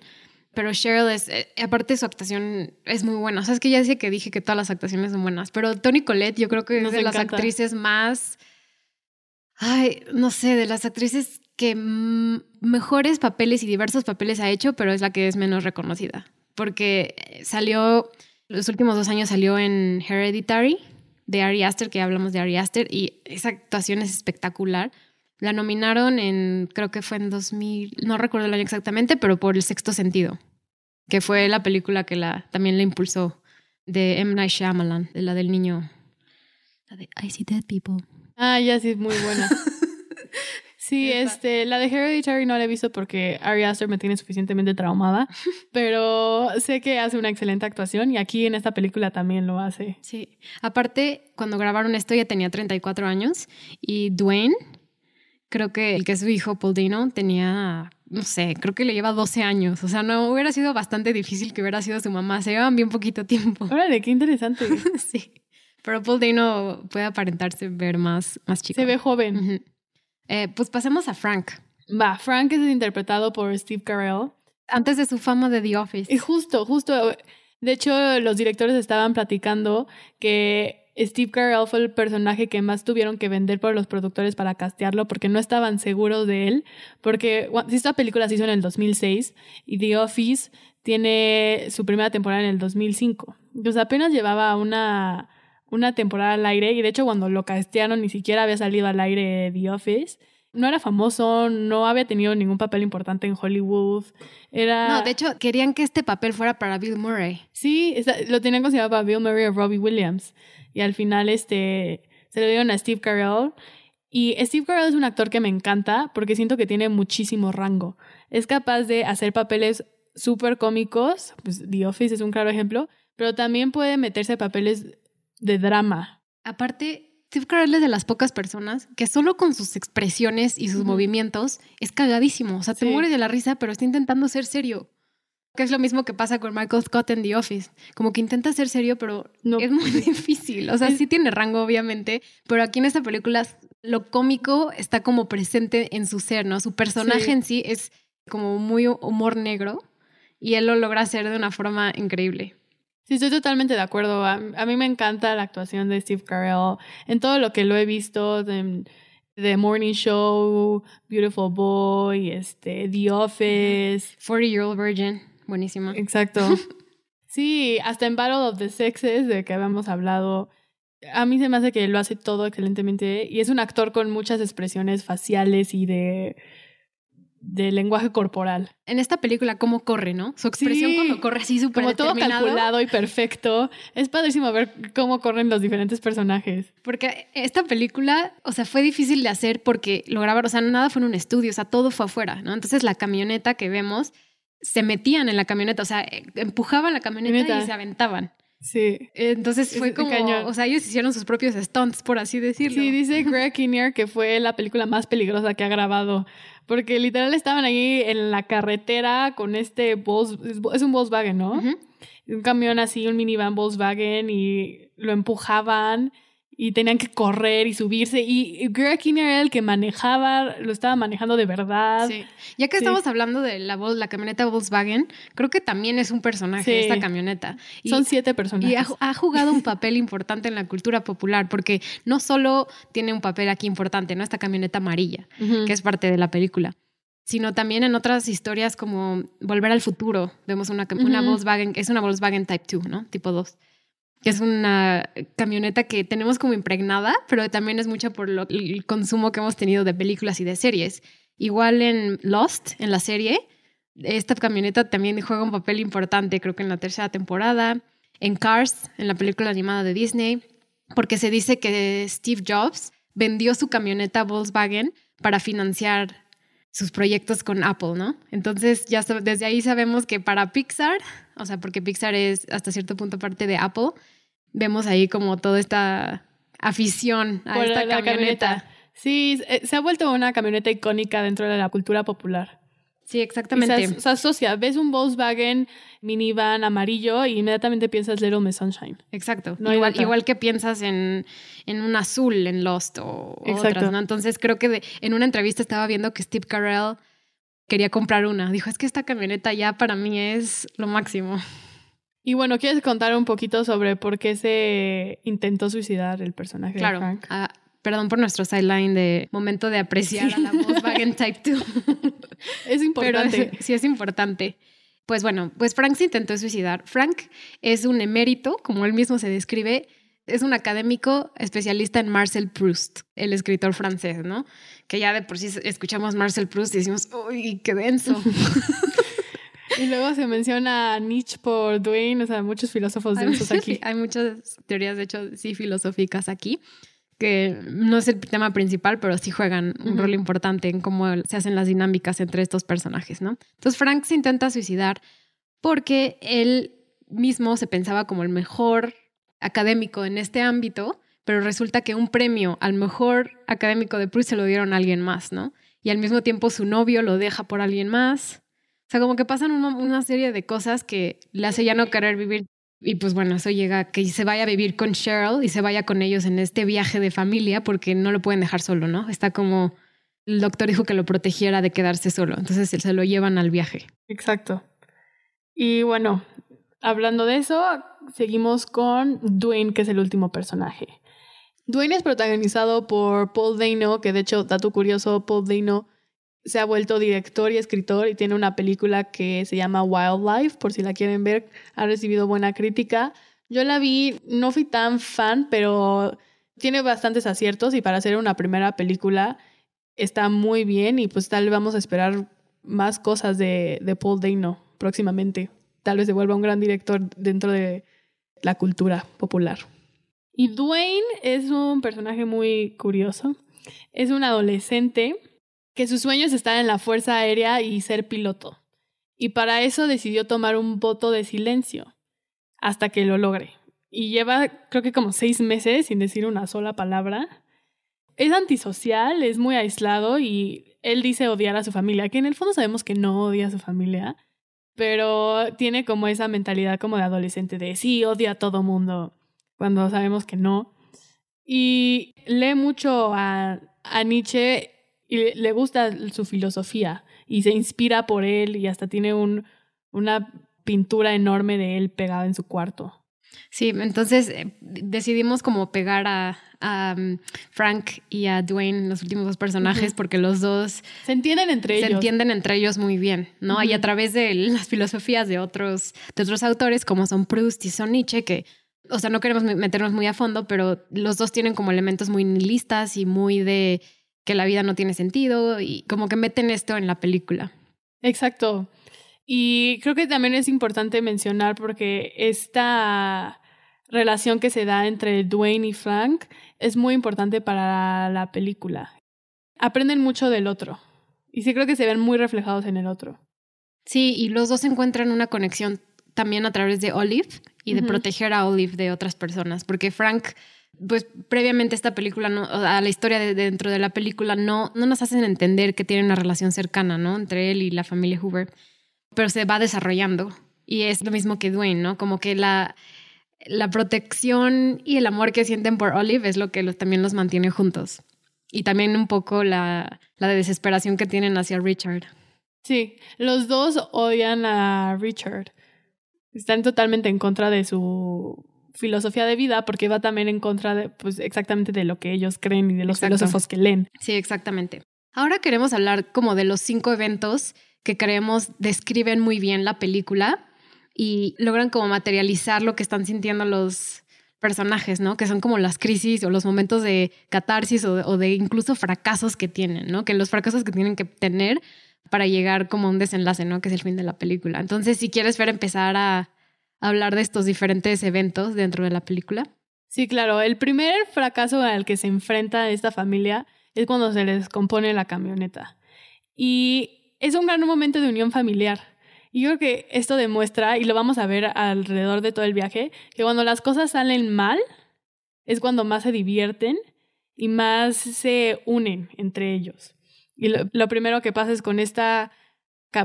Pero Cheryl es, eh, aparte su actuación es muy buena. O sea, es que ya decía que dije que todas las actuaciones son buenas, pero Tony Collette yo creo que es de las actrices más, ay, no sé, de las actrices que mejores papeles y diversos papeles ha hecho, pero es la que es menos reconocida. Porque salió, los últimos dos años salió en Hereditary de Ari Aster, que hablamos de Ari Aster, y esa actuación es espectacular. La nominaron en, creo que fue en 2000, no recuerdo el año exactamente, pero por El Sexto Sentido, que fue la película que la, también la impulsó, de M. Night Shyamalan, de la del niño. La de I See Dead People. Ah, ya sí, es muy buena. Sí, este, la de Hereditary no la he visto porque Ari Aster me tiene suficientemente traumada, pero sé que hace una excelente actuación y aquí en esta película también lo hace. Sí, aparte, cuando grabaron esto ya tenía 34 años y Dwayne creo que el que es su hijo, Paul Dino, tenía, no sé, creo que le lleva 12 años. O sea, no hubiera sido bastante difícil que hubiera sido su mamá. Se llevan bien poquito tiempo. Órale, qué interesante. sí. Pero Paul Dano puede aparentarse ver más, más chico. Se ve joven. Eh, pues pasemos a Frank. Va, Frank es interpretado por Steve Carell. Antes de su fama de The Office. Y justo, justo. De hecho, los directores estaban platicando que Steve Carell fue el personaje que más tuvieron que vender por los productores para castearlo porque no estaban seguros de él. Porque esta película se hizo en el 2006 y The Office tiene su primera temporada en el 2005. Entonces apenas llevaba una, una temporada al aire y de hecho cuando lo castearon ni siquiera había salido al aire The Office no era famoso, no había tenido ningún papel importante en Hollywood. Era... No, de hecho, querían que este papel fuera para Bill Murray. Sí, lo tenían considerado para Bill Murray o Robbie Williams. Y al final este, se le dieron a Steve Carell. Y Steve Carell es un actor que me encanta porque siento que tiene muchísimo rango. Es capaz de hacer papeles súper cómicos, pues The Office es un claro ejemplo, pero también puede meterse a papeles de drama. Aparte, Steve Carell es de las pocas personas que solo con sus expresiones y sus movimientos es cagadísimo. O sea, te mueres de la risa, pero está intentando ser serio. Que es lo mismo que pasa con Michael Scott en The Office. Como que intenta ser serio, pero no. es muy difícil. O sea, sí tiene rango, obviamente, pero aquí en esta película lo cómico está como presente en su ser, ¿no? Su personaje en sí es como muy humor negro y él lo logra hacer de una forma increíble. Sí, estoy totalmente de acuerdo. A, mí me encanta la actuación de Steve Carell en todo lo que lo he visto de, The Morning Show, Beautiful Boy, este, The Office. 40 Year Old Virgin, buenísimo. Exacto. sí, hasta en Battle of the Sexes, de que habíamos hablado. A mí se me hace que lo hace todo excelentemente y es un actor con muchas expresiones faciales y de de lenguaje corporal. En esta película, cómo corre, ¿no? Su expresión cuando corre así súper Como todo calculado y perfecto. Es padrísimo ver cómo corren los diferentes personajes. Porque esta película, o sea, fue difícil de hacer porque lo grabaron, o sea, nada fue en un estudio, o sea, todo fue afuera, ¿no? Entonces la camioneta que vemos, se metían en la camioneta, o sea, empujaban la camioneta y se aventaban. Sí. Entonces fue como, o sea, ellos hicieron sus propios stunts, por así decirlo. Sí, dice Greg Kinnear que fue la película más peligrosa que ha grabado, porque literal estaban ahí en la carretera con este es un Volkswagen, ¿no? Un camión así, un minivan Volkswagen y lo empujaban y tenían que correr y subirse. Y Greg Kinnear era el que manejaba, lo estaba manejando de verdad. Sí. Ya que estamos hablando de la, la camioneta Volkswagen, creo que también es un personaje esta camioneta. Son siete personajes. Y ha, jugado un papel importante en la cultura popular, porque no solo tiene un papel aquí importante, ¿no? Esta camioneta amarilla, que es parte de la película sino también en otras historias como Volver al futuro. Vemos una, una Volkswagen, es una Volkswagen Type 2, ¿no? Tipo 2 que es una camioneta que tenemos como impregnada, pero también es mucho por el consumo que hemos tenido de películas y de series. Igual en Lost, en la serie, esta camioneta también juega un papel importante, creo que en la tercera temporada. En Cars, en la película animada de Disney, porque se dice que Steve Jobs vendió su camioneta Volkswagen para financiar sus proyectos con Apple, ¿no? Entonces ya desde ahí sabemos que para Pixar, o sea, porque Pixar es hasta cierto punto parte de Apple, vemos ahí como toda esta afición a esta camioneta. Sí, se ha vuelto una camioneta icónica dentro de la cultura popular. Sí, exactamente. Se, asocia, ves un Volkswagen minivan amarillo y inmediatamente piensas Little Miss Sunshine. Exacto. No igual, igual que piensas en, en, un azul en Lost o, otras, ¿no? Entonces creo que en una entrevista estaba viendo que Steve Carell quería comprar una. Dijo, es que esta camioneta ya para mí es lo máximo. Y bueno, ¿quieres contar un poquito sobre por qué se intentó suicidar el personaje claro, de Frank? Ah, perdón por nuestro sideline de momento de apreciar a la Volkswagen Type 2. es importante. sí, es importante. Pues bueno, pues Frank se intentó suicidar. Frank es un emérito, como él mismo se describe, es un académico especialista en Marcel Proust, el escritor francés, ¿no? Que ya de por sí escuchamos Marcel Proust y decimos, uy, qué denso. y luego se menciona Nietzsche por Dwayne, o sea, muchos filósofos densos aquí. Hay muchas teorías, de hecho, sí, filosóficas aquí que no es el tema principal, pero sí juegan un rol importante en cómo se hacen las dinámicas entre estos personajes, ¿no? Entonces Frank se intenta suicidar porque él mismo se pensaba como el mejor académico en este ámbito, pero resulta que un premio al mejor académico de Proust se lo dieron a alguien más, ¿no? Y al mismo tiempo su novio lo deja por alguien más. O sea, como que pasan una, serie de cosas que le hace ya no querer vivir y pues bueno, eso llega a que se vaya a vivir con Cheryl y se vaya con ellos en este viaje de familia porque no lo pueden dejar solo, ¿no? Está como el doctor dijo que lo protegiera de quedarse solo. Entonces se lo llevan al viaje. Exacto. Y bueno, hablando de eso, seguimos con Dwayne, que es el último personaje. Dwayne es protagonizado por Paul Dano, que de hecho, dato curioso, Paul Dano se ha vuelto director y escritor y tiene una película que se llama Wildlife, por si la quieren ver, ha recibido buena crítica. Yo la vi, no fui tan fan, pero tiene bastantes aciertos y para hacer una primera película está muy bien y pues tal vez vamos a esperar más cosas de, de Paul Dano próximamente. Tal vez se vuelva un gran director dentro de la cultura popular. Y Dwayne es un personaje muy curioso. Es un adolescente que sus sueños están en la Fuerza Aérea y ser piloto. Y para eso decidió tomar un voto de silencio hasta que lo logre. Y lleva creo que como seis meses sin decir una sola palabra. Es antisocial, es muy aislado y él dice odiar a su familia, que en el fondo sabemos que no odia a su familia, pero tiene como esa mentalidad como de adolescente de sí, odia a todo mundo cuando sabemos que no. Y lee mucho a, a Nietzsche y le gusta su filosofía y se inspira por él y hasta tiene un, una pintura enorme de él pegada en su cuarto. Sí, entonces eh, decidimos como pegar a, a um, Frank y a Dwayne, los últimos dos personajes, porque los dos se entienden entre se ellos. Se entienden entre ellos muy bien, ¿no? Y a través de las filosofías de otros, de otros autores, como son Proust y son Nietzsche, que o sea, no queremos meternos muy a fondo, pero los dos tienen como elementos muy nihilistas y muy de que la vida no tiene sentido y como que meten esto en la película. Exacto. Y creo que también es importante mencionar porque esta relación que se da entre Dwayne y Frank es muy importante para la película. Aprenden mucho del otro y sí creo que se ven muy reflejados en el otro. Sí, y los dos encuentran una conexión también a través de Olive y de proteger a Olive de otras personas, porque Frank, pues previamente esta película, no, a la historia de dentro de la película, no, no nos hacen entender que tiene una relación cercana, ¿no? Entre él y la familia Hoover, pero se va desarrollando y es lo mismo que Dwayne, ¿no? Como que la, la protección y el amor que sienten por Olive es lo que los, también los mantiene juntos. Y también un poco la, la desesperación que tienen hacia Richard. Sí, los dos odian a Richard están totalmente en contra de su filosofía de vida porque va también en contra de, pues, exactamente de lo que ellos creen y de los filósofos que leen. Sí, exactamente. Ahora queremos hablar como de los cinco eventos que creemos describen muy bien la película y logran como materializar lo que están sintiendo los personajes, ¿no? Que son como las crisis o los momentos de catarsis o de, incluso fracasos que tienen, ¿no? Que los fracasos que tienen que tener para llegar como a un desenlace, ¿no? Que es el fin de la película. Entonces, si quieres ver empezar a hablar de estos diferentes eventos dentro de la película. Sí, claro. El primer fracaso al que se enfrenta esta familia es cuando se les compone la camioneta. Y es un gran momento de unión familiar. Y yo creo que esto demuestra, y lo vamos a ver alrededor de todo el viaje, que cuando las cosas salen mal, es cuando más se divierten y más se unen entre ellos. Y lo, primero que pasa es con esta,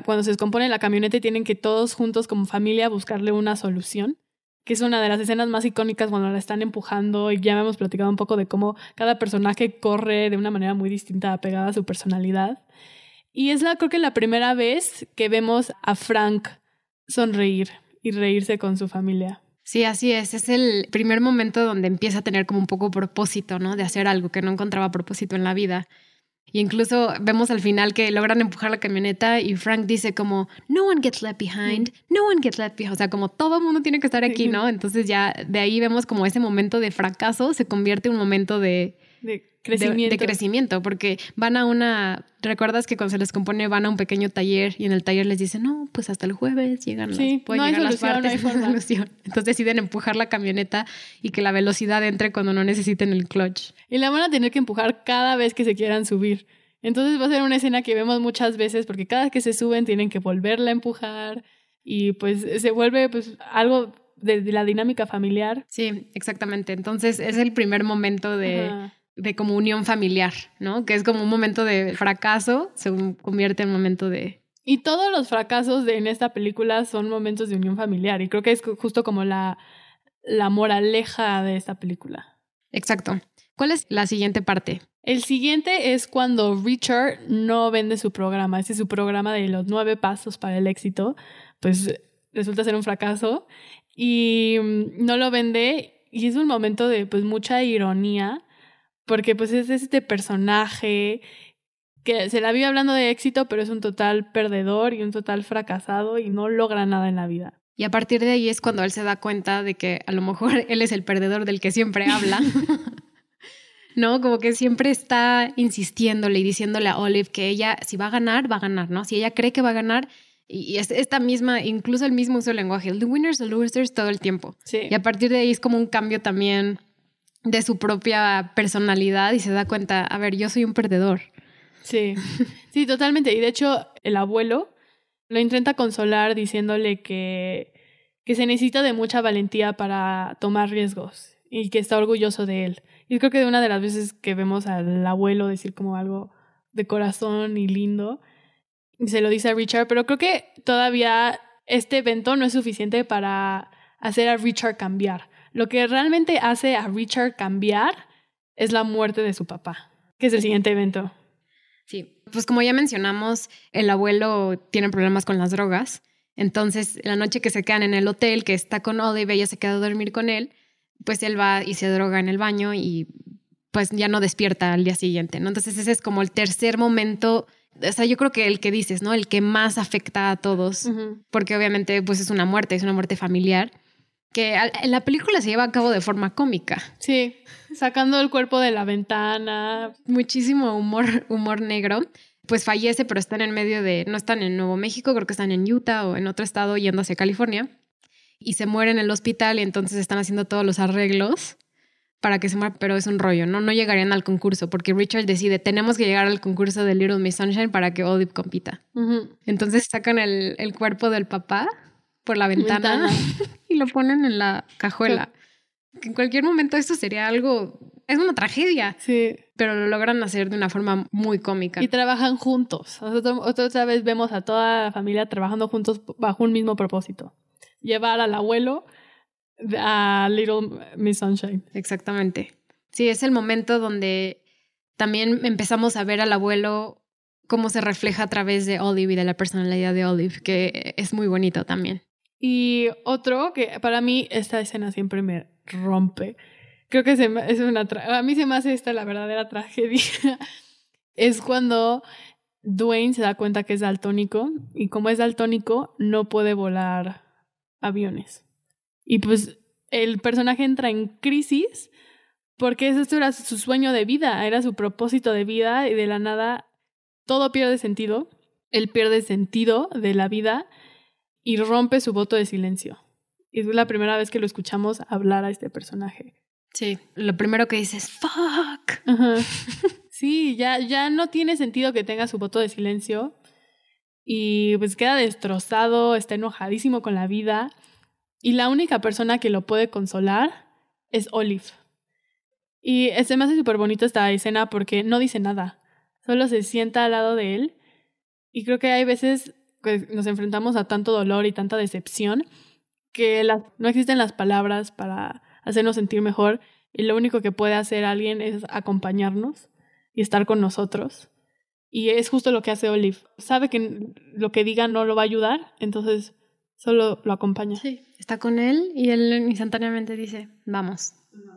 cuando se descompone la camioneta tienen que todos juntos como familia buscarle una solución, que es una de las escenas más icónicas cuando la están empujando y ya hemos platicado un poco de cómo cada personaje corre de una manera muy distinta, apegada a su personalidad. Y es la, creo que la primera vez que vemos a Frank sonreír y reírse con su familia. Sí, así es. Es el primer momento donde empieza a tener como un poco propósito, ¿no? De hacer algo que no encontraba propósito en la vida. Y incluso vemos al final que logran empujar la camioneta y Frank dice como, no one gets left behind, no one gets left behind. O sea, como todo el mundo tiene que estar aquí, ¿no? Entonces ya de ahí vemos como ese momento de fracaso se convierte en un momento de, de crecimiento. De, crecimiento, porque van a una, ¿recuerdas que cuando se les compone van a un pequeño taller y en el taller les dicen, no, pues hasta el jueves llegan sí, las, no llegar solución, las partes, no hay solución. Entonces deciden empujar la camioneta y que la velocidad entre cuando no necesiten el clutch. Y la van a tener que empujar cada vez que se quieran subir. Entonces va a ser una escena que vemos muchas veces porque cada vez que se suben tienen que volverla a empujar y pues se vuelve pues algo de, la dinámica familiar. Sí, exactamente. Entonces es el primer momento de, de como unión familiar, ¿no? Que es como un momento de fracaso, se convierte en momento de... Y todos los fracasos de, en esta película son momentos de unión familiar y creo que es justo como la, la moraleja de esta película. Exacto. ¿Cuál es la siguiente parte? El siguiente es cuando Richard no vende su programa. Ese es su programa de los nueve pasos para el éxito. Pues resulta ser un fracaso y mm, no lo vende y es un momento de pues mucha ironía porque pues es este personaje que se la vive hablando de éxito pero es un total perdedor y un total fracasado y no logra nada en la vida. Y a partir de ahí es cuando él se da cuenta de que a lo mejor él es el perdedor del que siempre habla. ¿no? Como que siempre está insistiéndole y diciéndole a Olive que ella, si va a ganar, va a ganar, ¿no? Si ella cree que va a ganar, y es esta misma, incluso el mismo uso del lenguaje, the winners, the losers, todo el tiempo. Sí. Y a partir de ahí es como un cambio también de su propia personalidad y se da cuenta, a ver, yo soy un perdedor. Sí, sí, totalmente. Y de hecho, el abuelo lo intenta consolar diciéndole que, que se necesita de mucha valentía para tomar riesgos y que está orgulloso de él. Y creo que de una de las veces que vemos al abuelo decir como algo de corazón y lindo, se lo dice a Richard, pero creo que todavía este evento no es suficiente para hacer a Richard cambiar. Lo que realmente hace a Richard cambiar es la muerte de su papá, que es el siguiente evento. Sí, pues como ya mencionamos, el abuelo tiene problemas con las drogas. Entonces, la noche que se quedan en el hotel, que está con Olive, ella se queda a dormir con él, pues él va y se droga en el baño y pues ya no despierta al día siguiente, ¿no? Entonces ese es como el tercer momento, o sea, yo creo que el que dices, ¿no? El que más afecta a todos, porque obviamente pues es una muerte, es una muerte familiar, que la película se lleva a cabo de forma cómica. Sí, sacando el cuerpo de la ventana. Muchísimo humor, humor negro. Pues fallece, pero están en medio de, no están en Nuevo México, creo que están en Utah o en otro estado yendo hacia California y se muere en el hospital y entonces están haciendo todos los arreglos para que se muera, pero es un rollo, ¿no? No llegarían al concurso porque Richard decide, tenemos que llegar al concurso de Little Miss Sunshine para que Olive compita. Entonces sacan el, el, cuerpo del papá por la ventana, y lo ponen en la cajuela. en cualquier momento esto sería algo, es una tragedia. Sí. Pero lo logran hacer de una forma muy cómica. Y trabajan juntos. otra vez vemos a toda la familia trabajando juntos bajo un mismo propósito llevar al abuelo a Little Miss Sunshine. Exactamente. Sí, es el momento donde también empezamos a ver al abuelo cómo se refleja a través de Olive y de la personalidad de Olive, que es muy bonito también. Y otro que para mí esta escena siempre me rompe. Creo que se es una a mí se me hace esta la verdadera tragedia. es cuando Dwayne se da cuenta que es daltónico y como es daltónico no puede volar aviones. Y pues el personaje entra en crisis porque esto era su sueño de vida, era su propósito de vida y de la nada todo pierde sentido. Él pierde sentido de la vida y rompe su voto de silencio. Y es la primera vez que lo escuchamos hablar a este personaje. Sí, lo primero que dice es fuck. Sí, ya, ya no tiene sentido que tenga su voto de silencio y pues queda destrozado, está enojadísimo con la vida y la única persona que lo puede consolar es Olive. Y se me hace súper bonito esta escena porque no dice nada, solo se sienta al lado de él y creo que hay veces que nos enfrentamos a tanto dolor y tanta decepción que no existen las palabras para hacernos sentir mejor y lo único que puede hacer alguien es acompañarnos y estar con nosotros. Y es justo lo que hace Olive. Sabe que lo que diga no lo va a ayudar, entonces solo lo acompaña. Sí, está con él y él instantáneamente dice, vamos,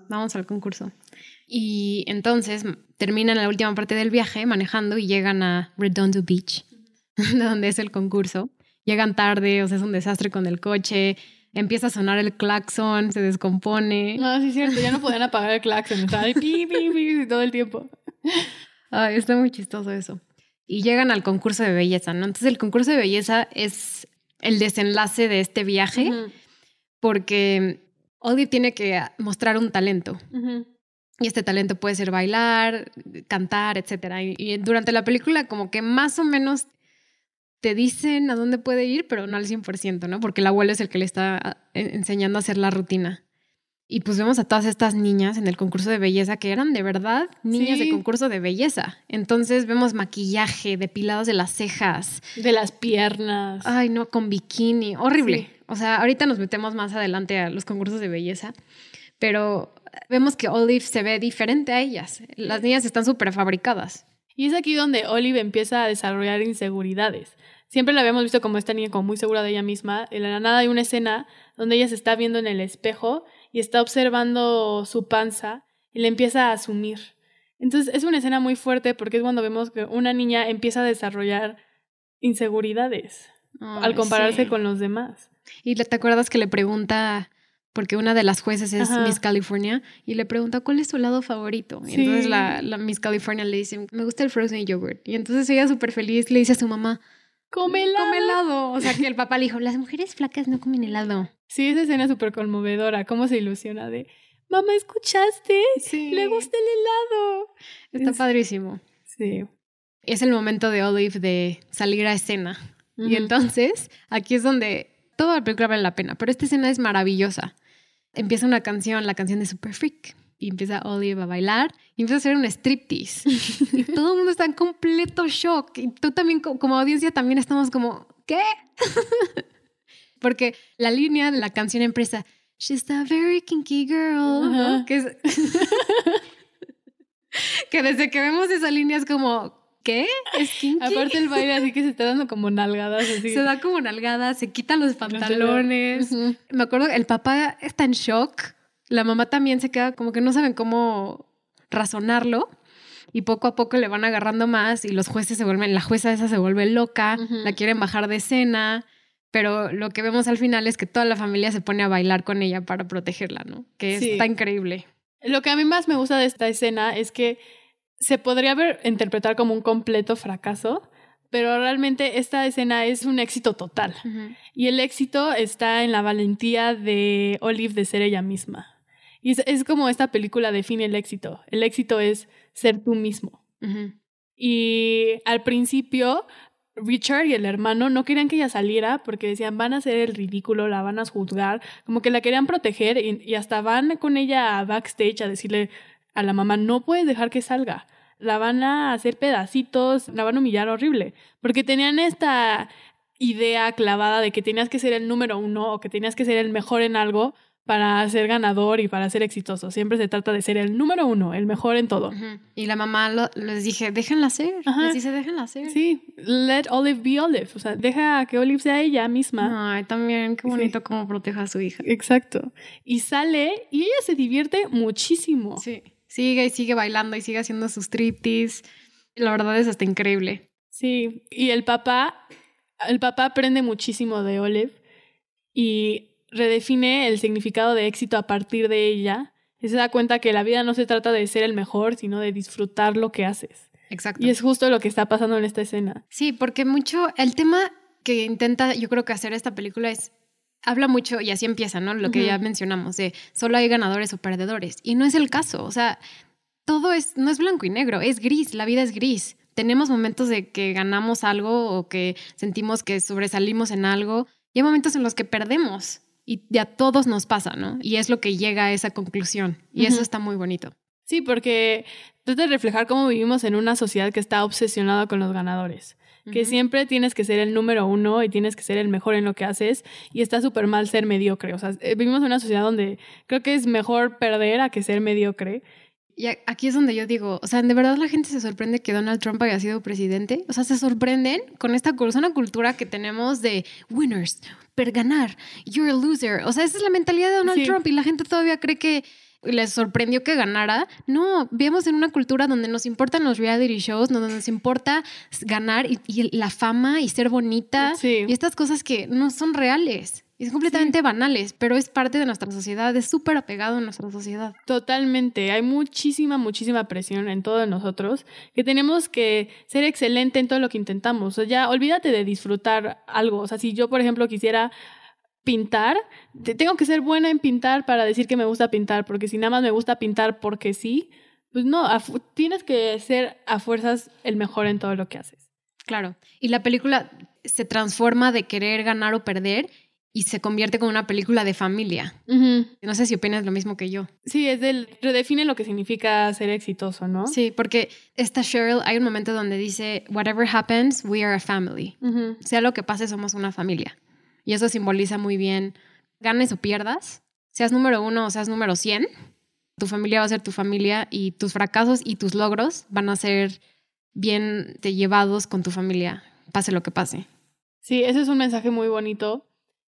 vamos al concurso. Y entonces terminan la última parte del viaje manejando y llegan a Redondo Beach, donde es el concurso. Llegan tarde, o sea, es un desastre con el coche, empieza a sonar el claxon, se descompone. No, sí es cierto, ya no podían apagar el claxon, está ahí pi, pi, pi, todo el tiempo. Ay, está muy chistoso eso. Y llegan al concurso de belleza, ¿no? Entonces el concurso de belleza es el desenlace de este viaje porque Olive tiene que mostrar un talento. Y este talento puede ser bailar, cantar, etc. Y, durante la película como que más o menos te dicen a dónde puede ir, pero no al 100%, ¿no? Porque el abuelo es el que le está ah, enseñando a hacer la rutina. Y pues vemos a todas estas niñas en el concurso de belleza que eran de verdad niñas de concurso de belleza. Entonces vemos maquillaje, depilados de las cejas. De las piernas. Ay, no, con bikini. Horrible. O sea, ahorita nos metemos más adelante a los concursos de belleza. Pero vemos que Olive se ve diferente a ellas. Las niñas están súper fabricadas. Y es aquí donde Olive empieza a desarrollar inseguridades. Siempre la habíamos visto como esta niña como muy segura de ella misma. En la nada hay una escena donde ella se está viendo en el espejo y está observando su panza y le empieza a asumir. Entonces es una escena muy fuerte porque es cuando vemos que una niña empieza a desarrollar inseguridades al compararse con los demás. Y te acuerdas que le pregunta, porque una de las jueces es Miss California, y le pregunta cuál es su lado favorito. Y entonces la, Miss California le dice, me gusta el frozen yogurt. Y entonces ella súper feliz le dice a su mamá, come helado. Come helado. O sea que el papá le dijo, las mujeres flacas no comen helado. Sí, esa escena es súper conmovedora. ¿Cómo se ilusiona de, mamá, ¿escuchaste? Sí. Le gusta el helado. Está padrísimo. Sí. Es el momento de Olive de salir a escena. Y entonces, aquí es donde toda la película vale la pena, pero esta escena es maravillosa. Empieza una canción, la canción de Super Freak, y empieza Olive a bailar y empieza a hacer un striptease. y todo el mundo está en completo shock. Y tú también, como audiencia, también estamos como, ¿qué? Porque la línea de la canción empieza, She's a very kinky girl. que, que desde que vemos esa línea es como, ¿qué? Es kinky. Aparte el baile así que se está dando como nalgadas así. Se da como nalgadas, se quita los pantalones. Me acuerdo, el papá está en shock. La mamá también se queda como que no saben cómo razonarlo. Y poco a poco le van agarrando más y los jueces se vuelven, la jueza esa se vuelve loca, la quieren bajar de escena, pero lo que vemos al final es que toda la familia se pone a bailar con ella para protegerla, ¿no? Que está increíble. Lo que a mí más me gusta de esta escena es que se podría ver interpretar como un completo fracaso, pero realmente esta escena es un éxito total. Y el éxito está en la valentía de Olive de ser ella misma. Y es, como esta película define el éxito. El éxito es ser tú mismo. Y al principio, Richard y el hermano no querían que ella saliera porque decían van a hacer el ridículo, la van a juzgar, como que la querían proteger y hasta van con ella a backstage a decirle, a la mamá, no puedes dejar que salga. La van a hacer pedacitos, la van a humillar horrible. Porque tenían esta idea clavada de que tenías que ser el número uno o que tenías que ser el mejor en algo para ser ganador y para ser exitoso. Siempre se trata de ser el número uno, el mejor en todo. Y la mamá les dije, déjenla ser. Así se déjenla ser. Sí, let Olive be Olive. O sea, deja que Olive sea ella misma. Ay, también qué bonito cómo proteja a su hija. Exacto. Y sale y ella se divierte muchísimo. Sí sigue y sigue bailando y sigue haciendo sus striptease. La verdad es hasta increíble. Sí, y el papá, el papá aprende muchísimo de Olive y redefine el significado de éxito a partir de ella. Y se da cuenta que la vida no se trata de ser el mejor, sino de disfrutar lo que haces. Exacto. Y es justo lo que está pasando en esta escena. Sí, porque mucho el tema que intenta, yo creo que hacer esta película es habla mucho, y así empieza, ¿no? Lo que ya mencionamos, de solo hay ganadores o perdedores. Y no es el caso, o sea, todo es, no es blanco y negro, es gris, la vida es gris. Tenemos momentos de que ganamos algo o que sentimos que sobresalimos en algo, y hay momentos en los que perdemos. Y a todos nos pasa, ¿no? Y es lo que llega a esa conclusión. Y eso está muy bonito. Sí, porque trata de reflejar cómo vivimos en una sociedad que está obsesionada con los ganadores que siempre tienes que ser el número uno y tienes que ser el mejor en lo que haces y está súper mal ser mediocre. O sea, eh, vivimos en una sociedad donde creo que es mejor perder a que ser mediocre. Y aquí es donde yo digo, o sea, ¿de verdad la gente se sorprende que Donald Trump haya sido presidente? O sea, se sorprenden con esta una cultura que tenemos de winners, per ganar, you're a loser. O sea, esa es la mentalidad de Donald Trump y la gente todavía cree que les sorprendió que ganara. No, vivimos en una cultura donde nos importan los reality shows, donde nos importa ganar y, la fama y ser bonita y estas cosas que no son reales. Y son completamente banales, pero es parte de nuestra sociedad, es súper apegado a nuestra sociedad. Totalmente, hay muchísima, muchísima presión en todos nosotros, que tenemos que ser excelente en todo lo que intentamos. O sea, ya olvídate de disfrutar algo. O sea, si yo, por ejemplo, quisiera pintar, tengo que ser buena en pintar para decir que me gusta pintar, porque si nada más me gusta pintar porque sí, pues no, tienes que ser a fuerzas el mejor en todo lo que haces. Claro, y la película se transforma de querer ganar o perder y se convierte como una película de familia. No sé si opinas lo mismo que yo. Sí, es del redefine lo que significa ser exitoso, ¿no? Sí, porque esta Cheryl hay un momento donde dice, whatever happens, we are a family. Sea lo que pase, somos una familia. Y eso simboliza muy bien, ganes o pierdas, seas número uno o seas número 100, Tu familia va a ser tu familia y tus fracasos y tus logros van a ser bien llevados con tu familia, pase lo que pase. Sí, ese es un mensaje muy bonito.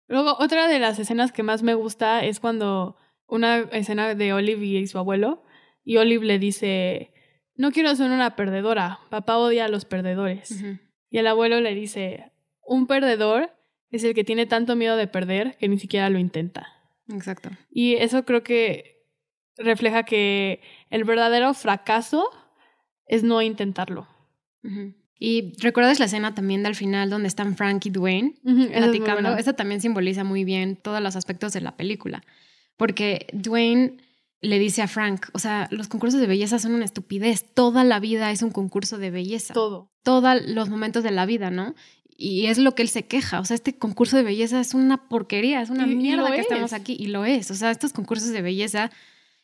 Luego, otra de las escenas que más me gusta es cuando una escena de Olive y su abuelo, y Olive le dice, no quiero ser una perdedora, papá odia a los perdedores. Y el abuelo le dice, un perdedor es el que tiene tanto miedo de perder que ni siquiera lo intenta. Exacto. Y eso creo que refleja que el verdadero fracaso es no intentarlo. Y recuerdas la escena también del final donde están Frank y Dwayne platicando. Esa también simboliza muy bien todos los aspectos de la película. Porque Dwayne le dice a Frank, o sea, los concursos de belleza son una estupidez. Toda la vida es un concurso de belleza. Todo. Todos los momentos de la vida, ¿no? Y es lo que él se queja. O sea, este concurso de belleza es una porquería, es una mierda que estamos aquí. Y lo es. O sea, estos concursos de belleza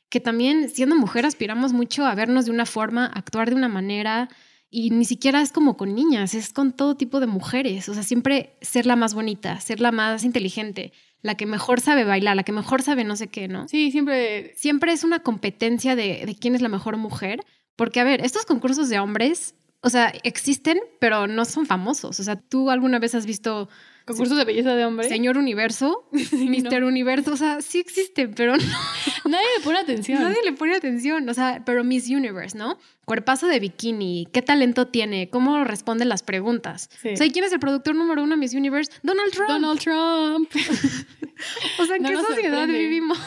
que también siendo mujer aspiramos mucho a vernos de una forma, actuar de una manera, y ni siquiera es como con niñas, es con todo tipo de mujeres. O sea, siempre ser la más bonita, ser la más inteligente, la que mejor sabe bailar, la que mejor sabe no sé qué, ¿no? Sí, siempre. Siempre es una competencia de, de quién es la mejor mujer. Porque, a ver, estos concursos de hombres, o sea, existen, pero no son famosos. O sea, ¿tú alguna vez has visto Concursos de belleza de hombre. Señor Universo, Mister Universo, o sea, sí existen, pero no. Nadie le pone atención. Nadie le pone atención, o sea, pero Miss Universe, ¿no? Cuerpazo de bikini, ¿qué talento tiene? ¿Cómo responde las preguntas? O sea, ¿quién es el productor número uno de Miss Universe? Donald Trump. Donald Trump. o sea, ¿en qué sociedad vivimos?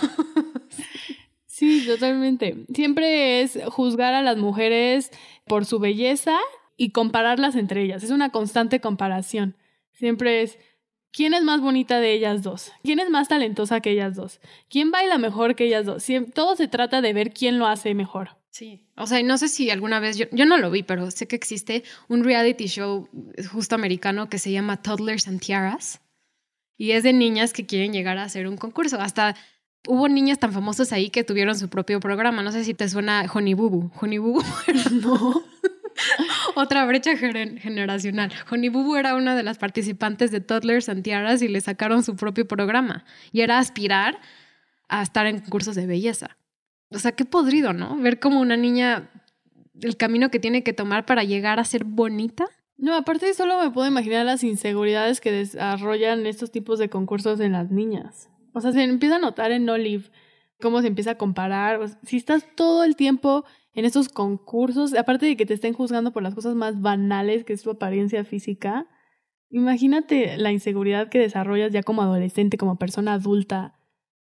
sí, totalmente. Siempre es juzgar a las mujeres por su belleza y compararlas entre ellas. Es una constante comparación. Siempre es, ¿quién es más bonita de ellas dos? ¿Quién es más talentosa que ellas dos? ¿Quién baila mejor que ellas dos? todo se trata de ver quién lo hace mejor. Sí, o sea, no sé si alguna vez, yo, yo no lo vi, pero sé que existe un reality show justo americano que se llama Toddlers and Tiaras y es de niñas que quieren llegar a hacer un concurso. Hasta hubo niñas tan famosas ahí que tuvieron su propio programa. No sé si te suena Honey Boo Honey Boo no. Otra brecha generacional. Boo era una de las participantes de Toddlers and Tiaras y le sacaron su propio programa. Y era aspirar a estar en concursos de belleza. O sea, qué podrido, ¿no? Ver como una niña el camino que tiene que tomar para llegar a ser bonita. No, aparte solo me puedo imaginar las inseguridades que desarrollan estos tipos de concursos en las niñas. O sea, se empieza a notar en Olive cómo se empieza a comparar. si estás todo el tiempo en estos concursos, aparte de que te estén juzgando por las cosas más banales que es tu apariencia física, imagínate la inseguridad que desarrollas ya como adolescente, como persona adulta.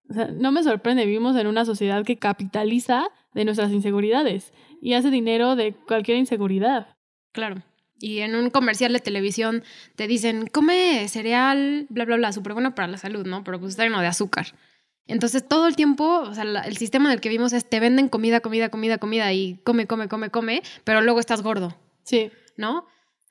O sea, no me sorprende, vivimos en una sociedad que capitaliza de nuestras inseguridades y hace dinero de cualquier inseguridad. Claro. Y en un comercial de televisión te dicen, come cereal, bla, bla, bla, súper bueno para la salud, ¿no? Pero pues está lleno de azúcar. Entonces todo el tiempo, o sea, el sistema en el que vimos es te venden comida, comida, comida, comida y come, come, come, come, pero luego estás gordo. Sí. ¿No?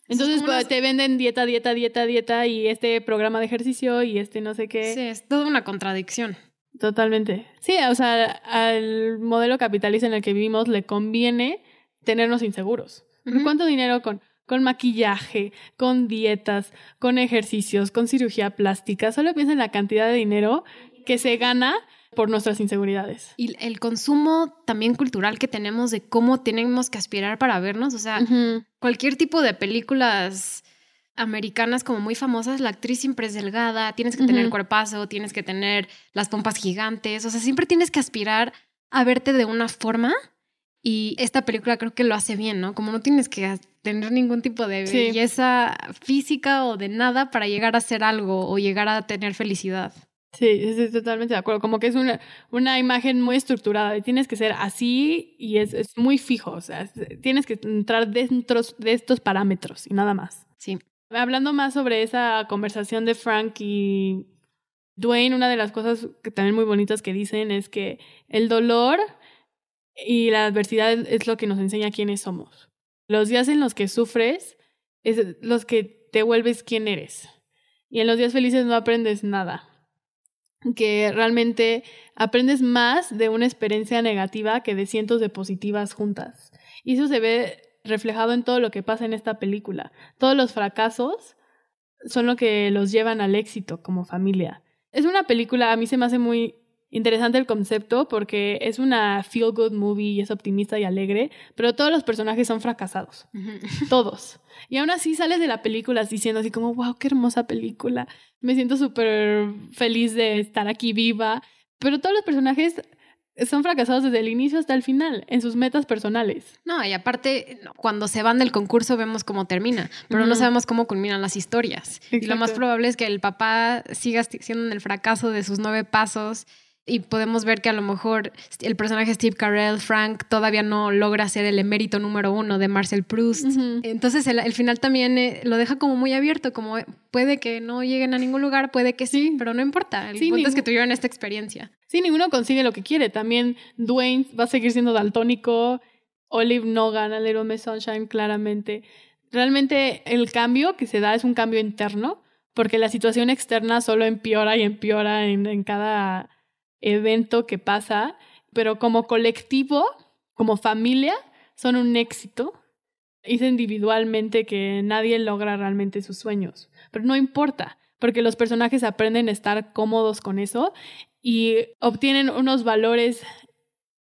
Entonces pues, te venden dieta, dieta, dieta, dieta y este programa de ejercicio y este no sé qué. Sí, es toda una contradicción. Totalmente. Sí, o sea, al modelo capitalista en el que vivimos le conviene tenernos inseguros. ¿Cuánto dinero con, con maquillaje, con dietas, con ejercicios, con cirugía plástica? Solo piensa en la cantidad de dinero que se gana por nuestras inseguridades. Y el consumo también cultural que tenemos de cómo tenemos que aspirar para vernos, o sea, cualquier tipo de películas americanas como muy famosas, la actriz siempre es delgada, tienes que tener cuerpazo, tienes que tener las pompas gigantes, o sea, siempre tienes que aspirar a verte de una forma y esta película creo que lo hace bien, ¿no? Como no tienes que tener ningún tipo de belleza física o de nada para llegar a ser algo o llegar a tener felicidad. Sí, estoy totalmente de acuerdo. Como que es una, una imagen muy estructurada. Tienes que ser así y es, es muy fijo. O sea, tienes que entrar dentro de estos parámetros y nada más. Sí. Hablando más sobre esa conversación de Frank y Dwayne, una de las cosas que también muy bonitas que dicen es que el dolor y la adversidad es lo que nos enseña quiénes somos. Los días en los que sufres es los que te vuelves quién eres. Y en los días felices no aprendes nada que realmente aprendes más de una experiencia negativa que de cientos de positivas juntas. Y eso se ve reflejado en todo lo que pasa en esta película. Todos los fracasos son lo que los llevan al éxito como familia. Es una película, a mí se me hace muy interesante el concepto porque es una feel good movie y es optimista y alegre, pero todos los personajes son fracasados. Todos. Y aún así sales de la película diciendo así como, wow, qué hermosa película. Me siento súper feliz de estar aquí viva. Pero todos los personajes son fracasados desde el inicio hasta el final en sus metas personales. No, y aparte, cuando se van del concurso vemos cómo termina, pero no sabemos cómo culminan las historias. Y lo más probable es que el papá siga siendo en el fracaso de sus nueve pasos y podemos ver que a lo mejor el personaje Steve Carell, Frank, todavía no logra ser el emérito número uno de Marcel Proust. Entonces el, final también eh, lo deja como muy abierto, como puede que no lleguen a ningún lugar, puede que sí, pero no importa. El punto es que tuvieron esta experiencia. Sí, ninguno consigue lo que quiere. También Dwayne va a seguir siendo daltónico, Olive no gana Little Miss Sunshine claramente. Realmente el cambio que se da es un cambio interno, porque la situación externa solo empeora y empeora en, en cada evento que pasa, pero como colectivo, como familia, son un éxito. Hice individualmente que nadie logra realmente sus sueños, pero no importa, porque los personajes aprenden a estar cómodos con eso y obtienen unos valores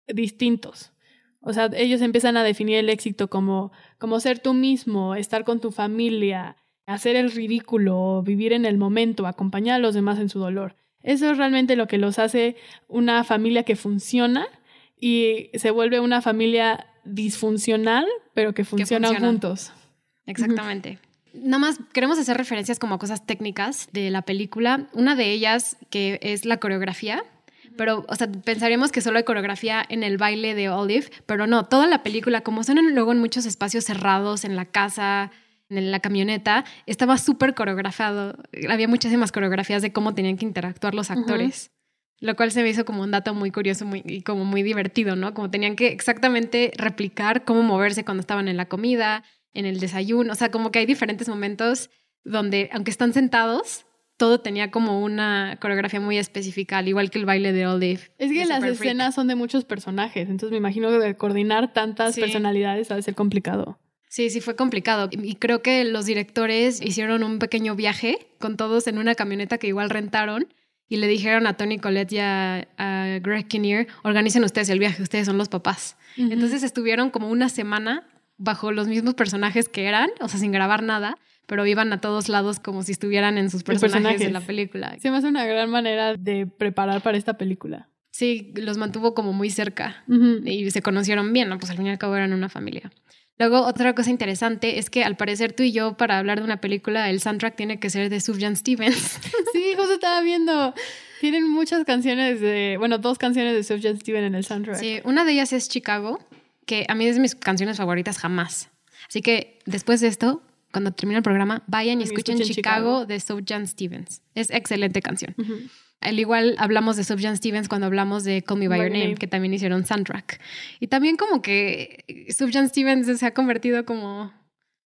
distintos. O sea, ellos empiezan a definir el éxito como, como ser tú mismo, estar con tu familia, hacer el ridículo, vivir en el momento, acompañar a los demás en su dolor. Eso es realmente lo que los hace una familia que funciona y se vuelve una familia disfuncional, pero que funciona juntos. Exactamente. Nada más queremos hacer referencias como a cosas técnicas de la película. Una de ellas que es la coreografía. Pero, o sea, pensaríamos que solo hay coreografía en el baile de Olive, pero no, toda la película, como son luego en muchos espacios cerrados, en la casa, en la camioneta, estaba súper coreografado. Había muchísimas coreografías de cómo tenían que interactuar los actores. Lo cual se me hizo como un dato muy curioso muy, y como muy divertido, ¿no? Como tenían que exactamente replicar cómo moverse cuando estaban en la comida, en el desayuno. O sea, como que hay diferentes momentos donde, aunque están sentados, todo tenía como una coreografía muy específica, al igual que el baile de Olive. Es que las escenas son de muchos personajes, entonces me imagino que coordinar tantas personalidades ha de ser complicado. Sí, sí fue complicado. Y creo que los directores hicieron un pequeño viaje con todos en una camioneta que igual rentaron y le dijeron a Tony Collette y a, Greg Kinnear, organicen ustedes el viaje, ustedes son los papás. Entonces estuvieron como una semana bajo los mismos personajes que eran, o sea, sin grabar nada, pero iban a todos lados como si estuvieran en sus personajes, en la película. Se me hace una gran manera de preparar para esta película. Sí, los mantuvo como muy cerca y se conocieron bien, ¿no? Pues al fin y al cabo eran una familia. Luego, otra cosa interesante es que al parecer tú y yo, para hablar de una película, el soundtrack tiene que ser de Sufjan Stevens. sí, justo estaba viendo. Tienen muchas canciones de, bueno, dos canciones de Sufjan Stevens en el soundtrack. Sí, una de ellas es Chicago, que a mí es de mis canciones favoritas jamás. Así que después de esto, cuando termine el programa, vayan y escuchen, Chicago, de Sufjan Stevens. Es excelente canción. Al igual hablamos de Sufjan Stevens cuando hablamos de Call Me By, Your Name, que también hicieron soundtrack. Y también como que Sufjan Stevens se ha convertido como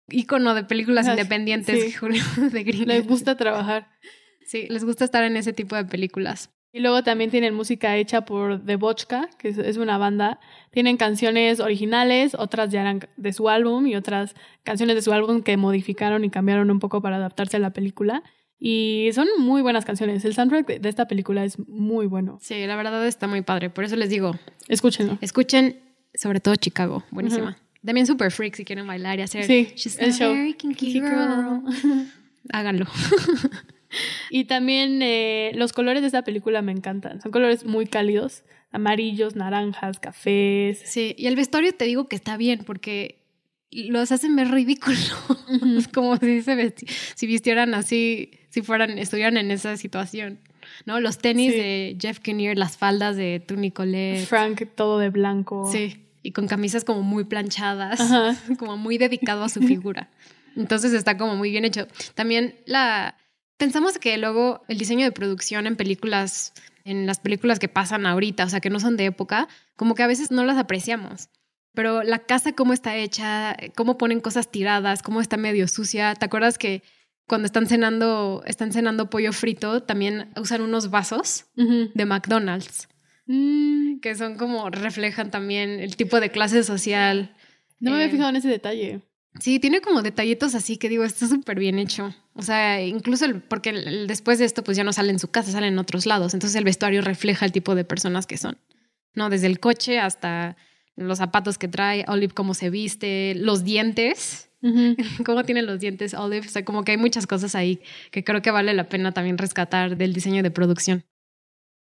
ícono de películas independientes de gringos. Les gusta trabajar. Sí, les gusta estar en ese tipo de películas. Y luego también tienen música hecha por The Bochka, que es una banda. Tienen canciones originales, otras ya eran de su álbum y otras canciones de su álbum que modificaron y cambiaron un poco para adaptarse a la película. Y son muy buenas canciones. El soundtrack de esta película es muy bueno. Sí, la verdad está muy padre. Por eso les digo, escúchenlo. Escuchen sobre todo Chicago. Buenísima. También Super Freak si quieren bailar y hacer sí, el show. Háganlo. y también eh, los colores de esta película me encantan. Son colores muy cálidos. Amarillos, naranjas, cafés. Sí, y el vestuario te digo que está bien porque los hacen ver ridículos. como si, se si vistieran así, si fueran, estuvieran en esa situación. ¿No? Los tenis de Jeff Kinnear, las faldas de Tony Colette. Frank, todo de blanco. Sí. Y con camisas como muy planchadas, como muy dedicado a su figura. Entonces está como muy bien hecho. También la. Pensamos que luego el diseño de producción en películas, en las películas que pasan ahorita, o sea, que no son de época, como que a veces no las apreciamos pero la casa cómo está hecha, cómo ponen cosas tiradas, cómo está medio sucia. ¿Te acuerdas que cuando están cenando, están cenando pollo frito, también usan unos vasos de McDonald's? Mm. Que son como, reflejan también el tipo de clase social. No me había eh, fijado en ese detalle. Sí, tiene como detallitos así que digo, está súper bien hecho. O sea, incluso el, porque después de esto, pues ya no sale en su casa, sale en otros lados. Entonces el vestuario refleja el tipo de personas que son. ¿No? Desde el coche hasta los zapatos que trae, Olive cómo se viste, los dientes. cómo tiene los dientes Olive. O sea, como que hay muchas cosas ahí que creo que vale la pena también rescatar del diseño de producción.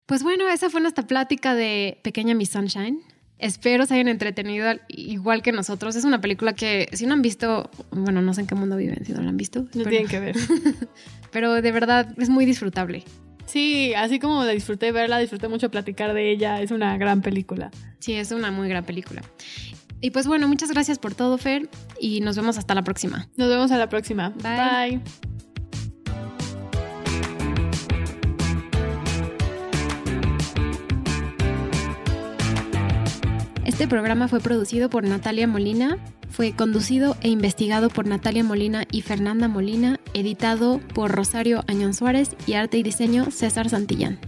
Pues bueno, esa fue nuestra plática de Pequeña Miss Sunshine. Espero se hayan entretenido igual que nosotros. Es una película que, si no han visto, bueno, no sé en qué mundo viven, si no la han visto. No tienen que ver. pero de verdad es muy disfrutable. Sí, así como la disfruté verla, disfruté mucho platicar de ella. Es una gran película. Sí, es una muy gran película. Y pues bueno, muchas gracias por todo, Fer, y nos vemos hasta la próxima. Nos vemos a la próxima. Bye. Este programa fue producido por Natalia Molina, fue conducido e investigado por Natalia Molina y Fernanda Molina, editado por Rosario Añón Suárez y arte y diseño César Santillán.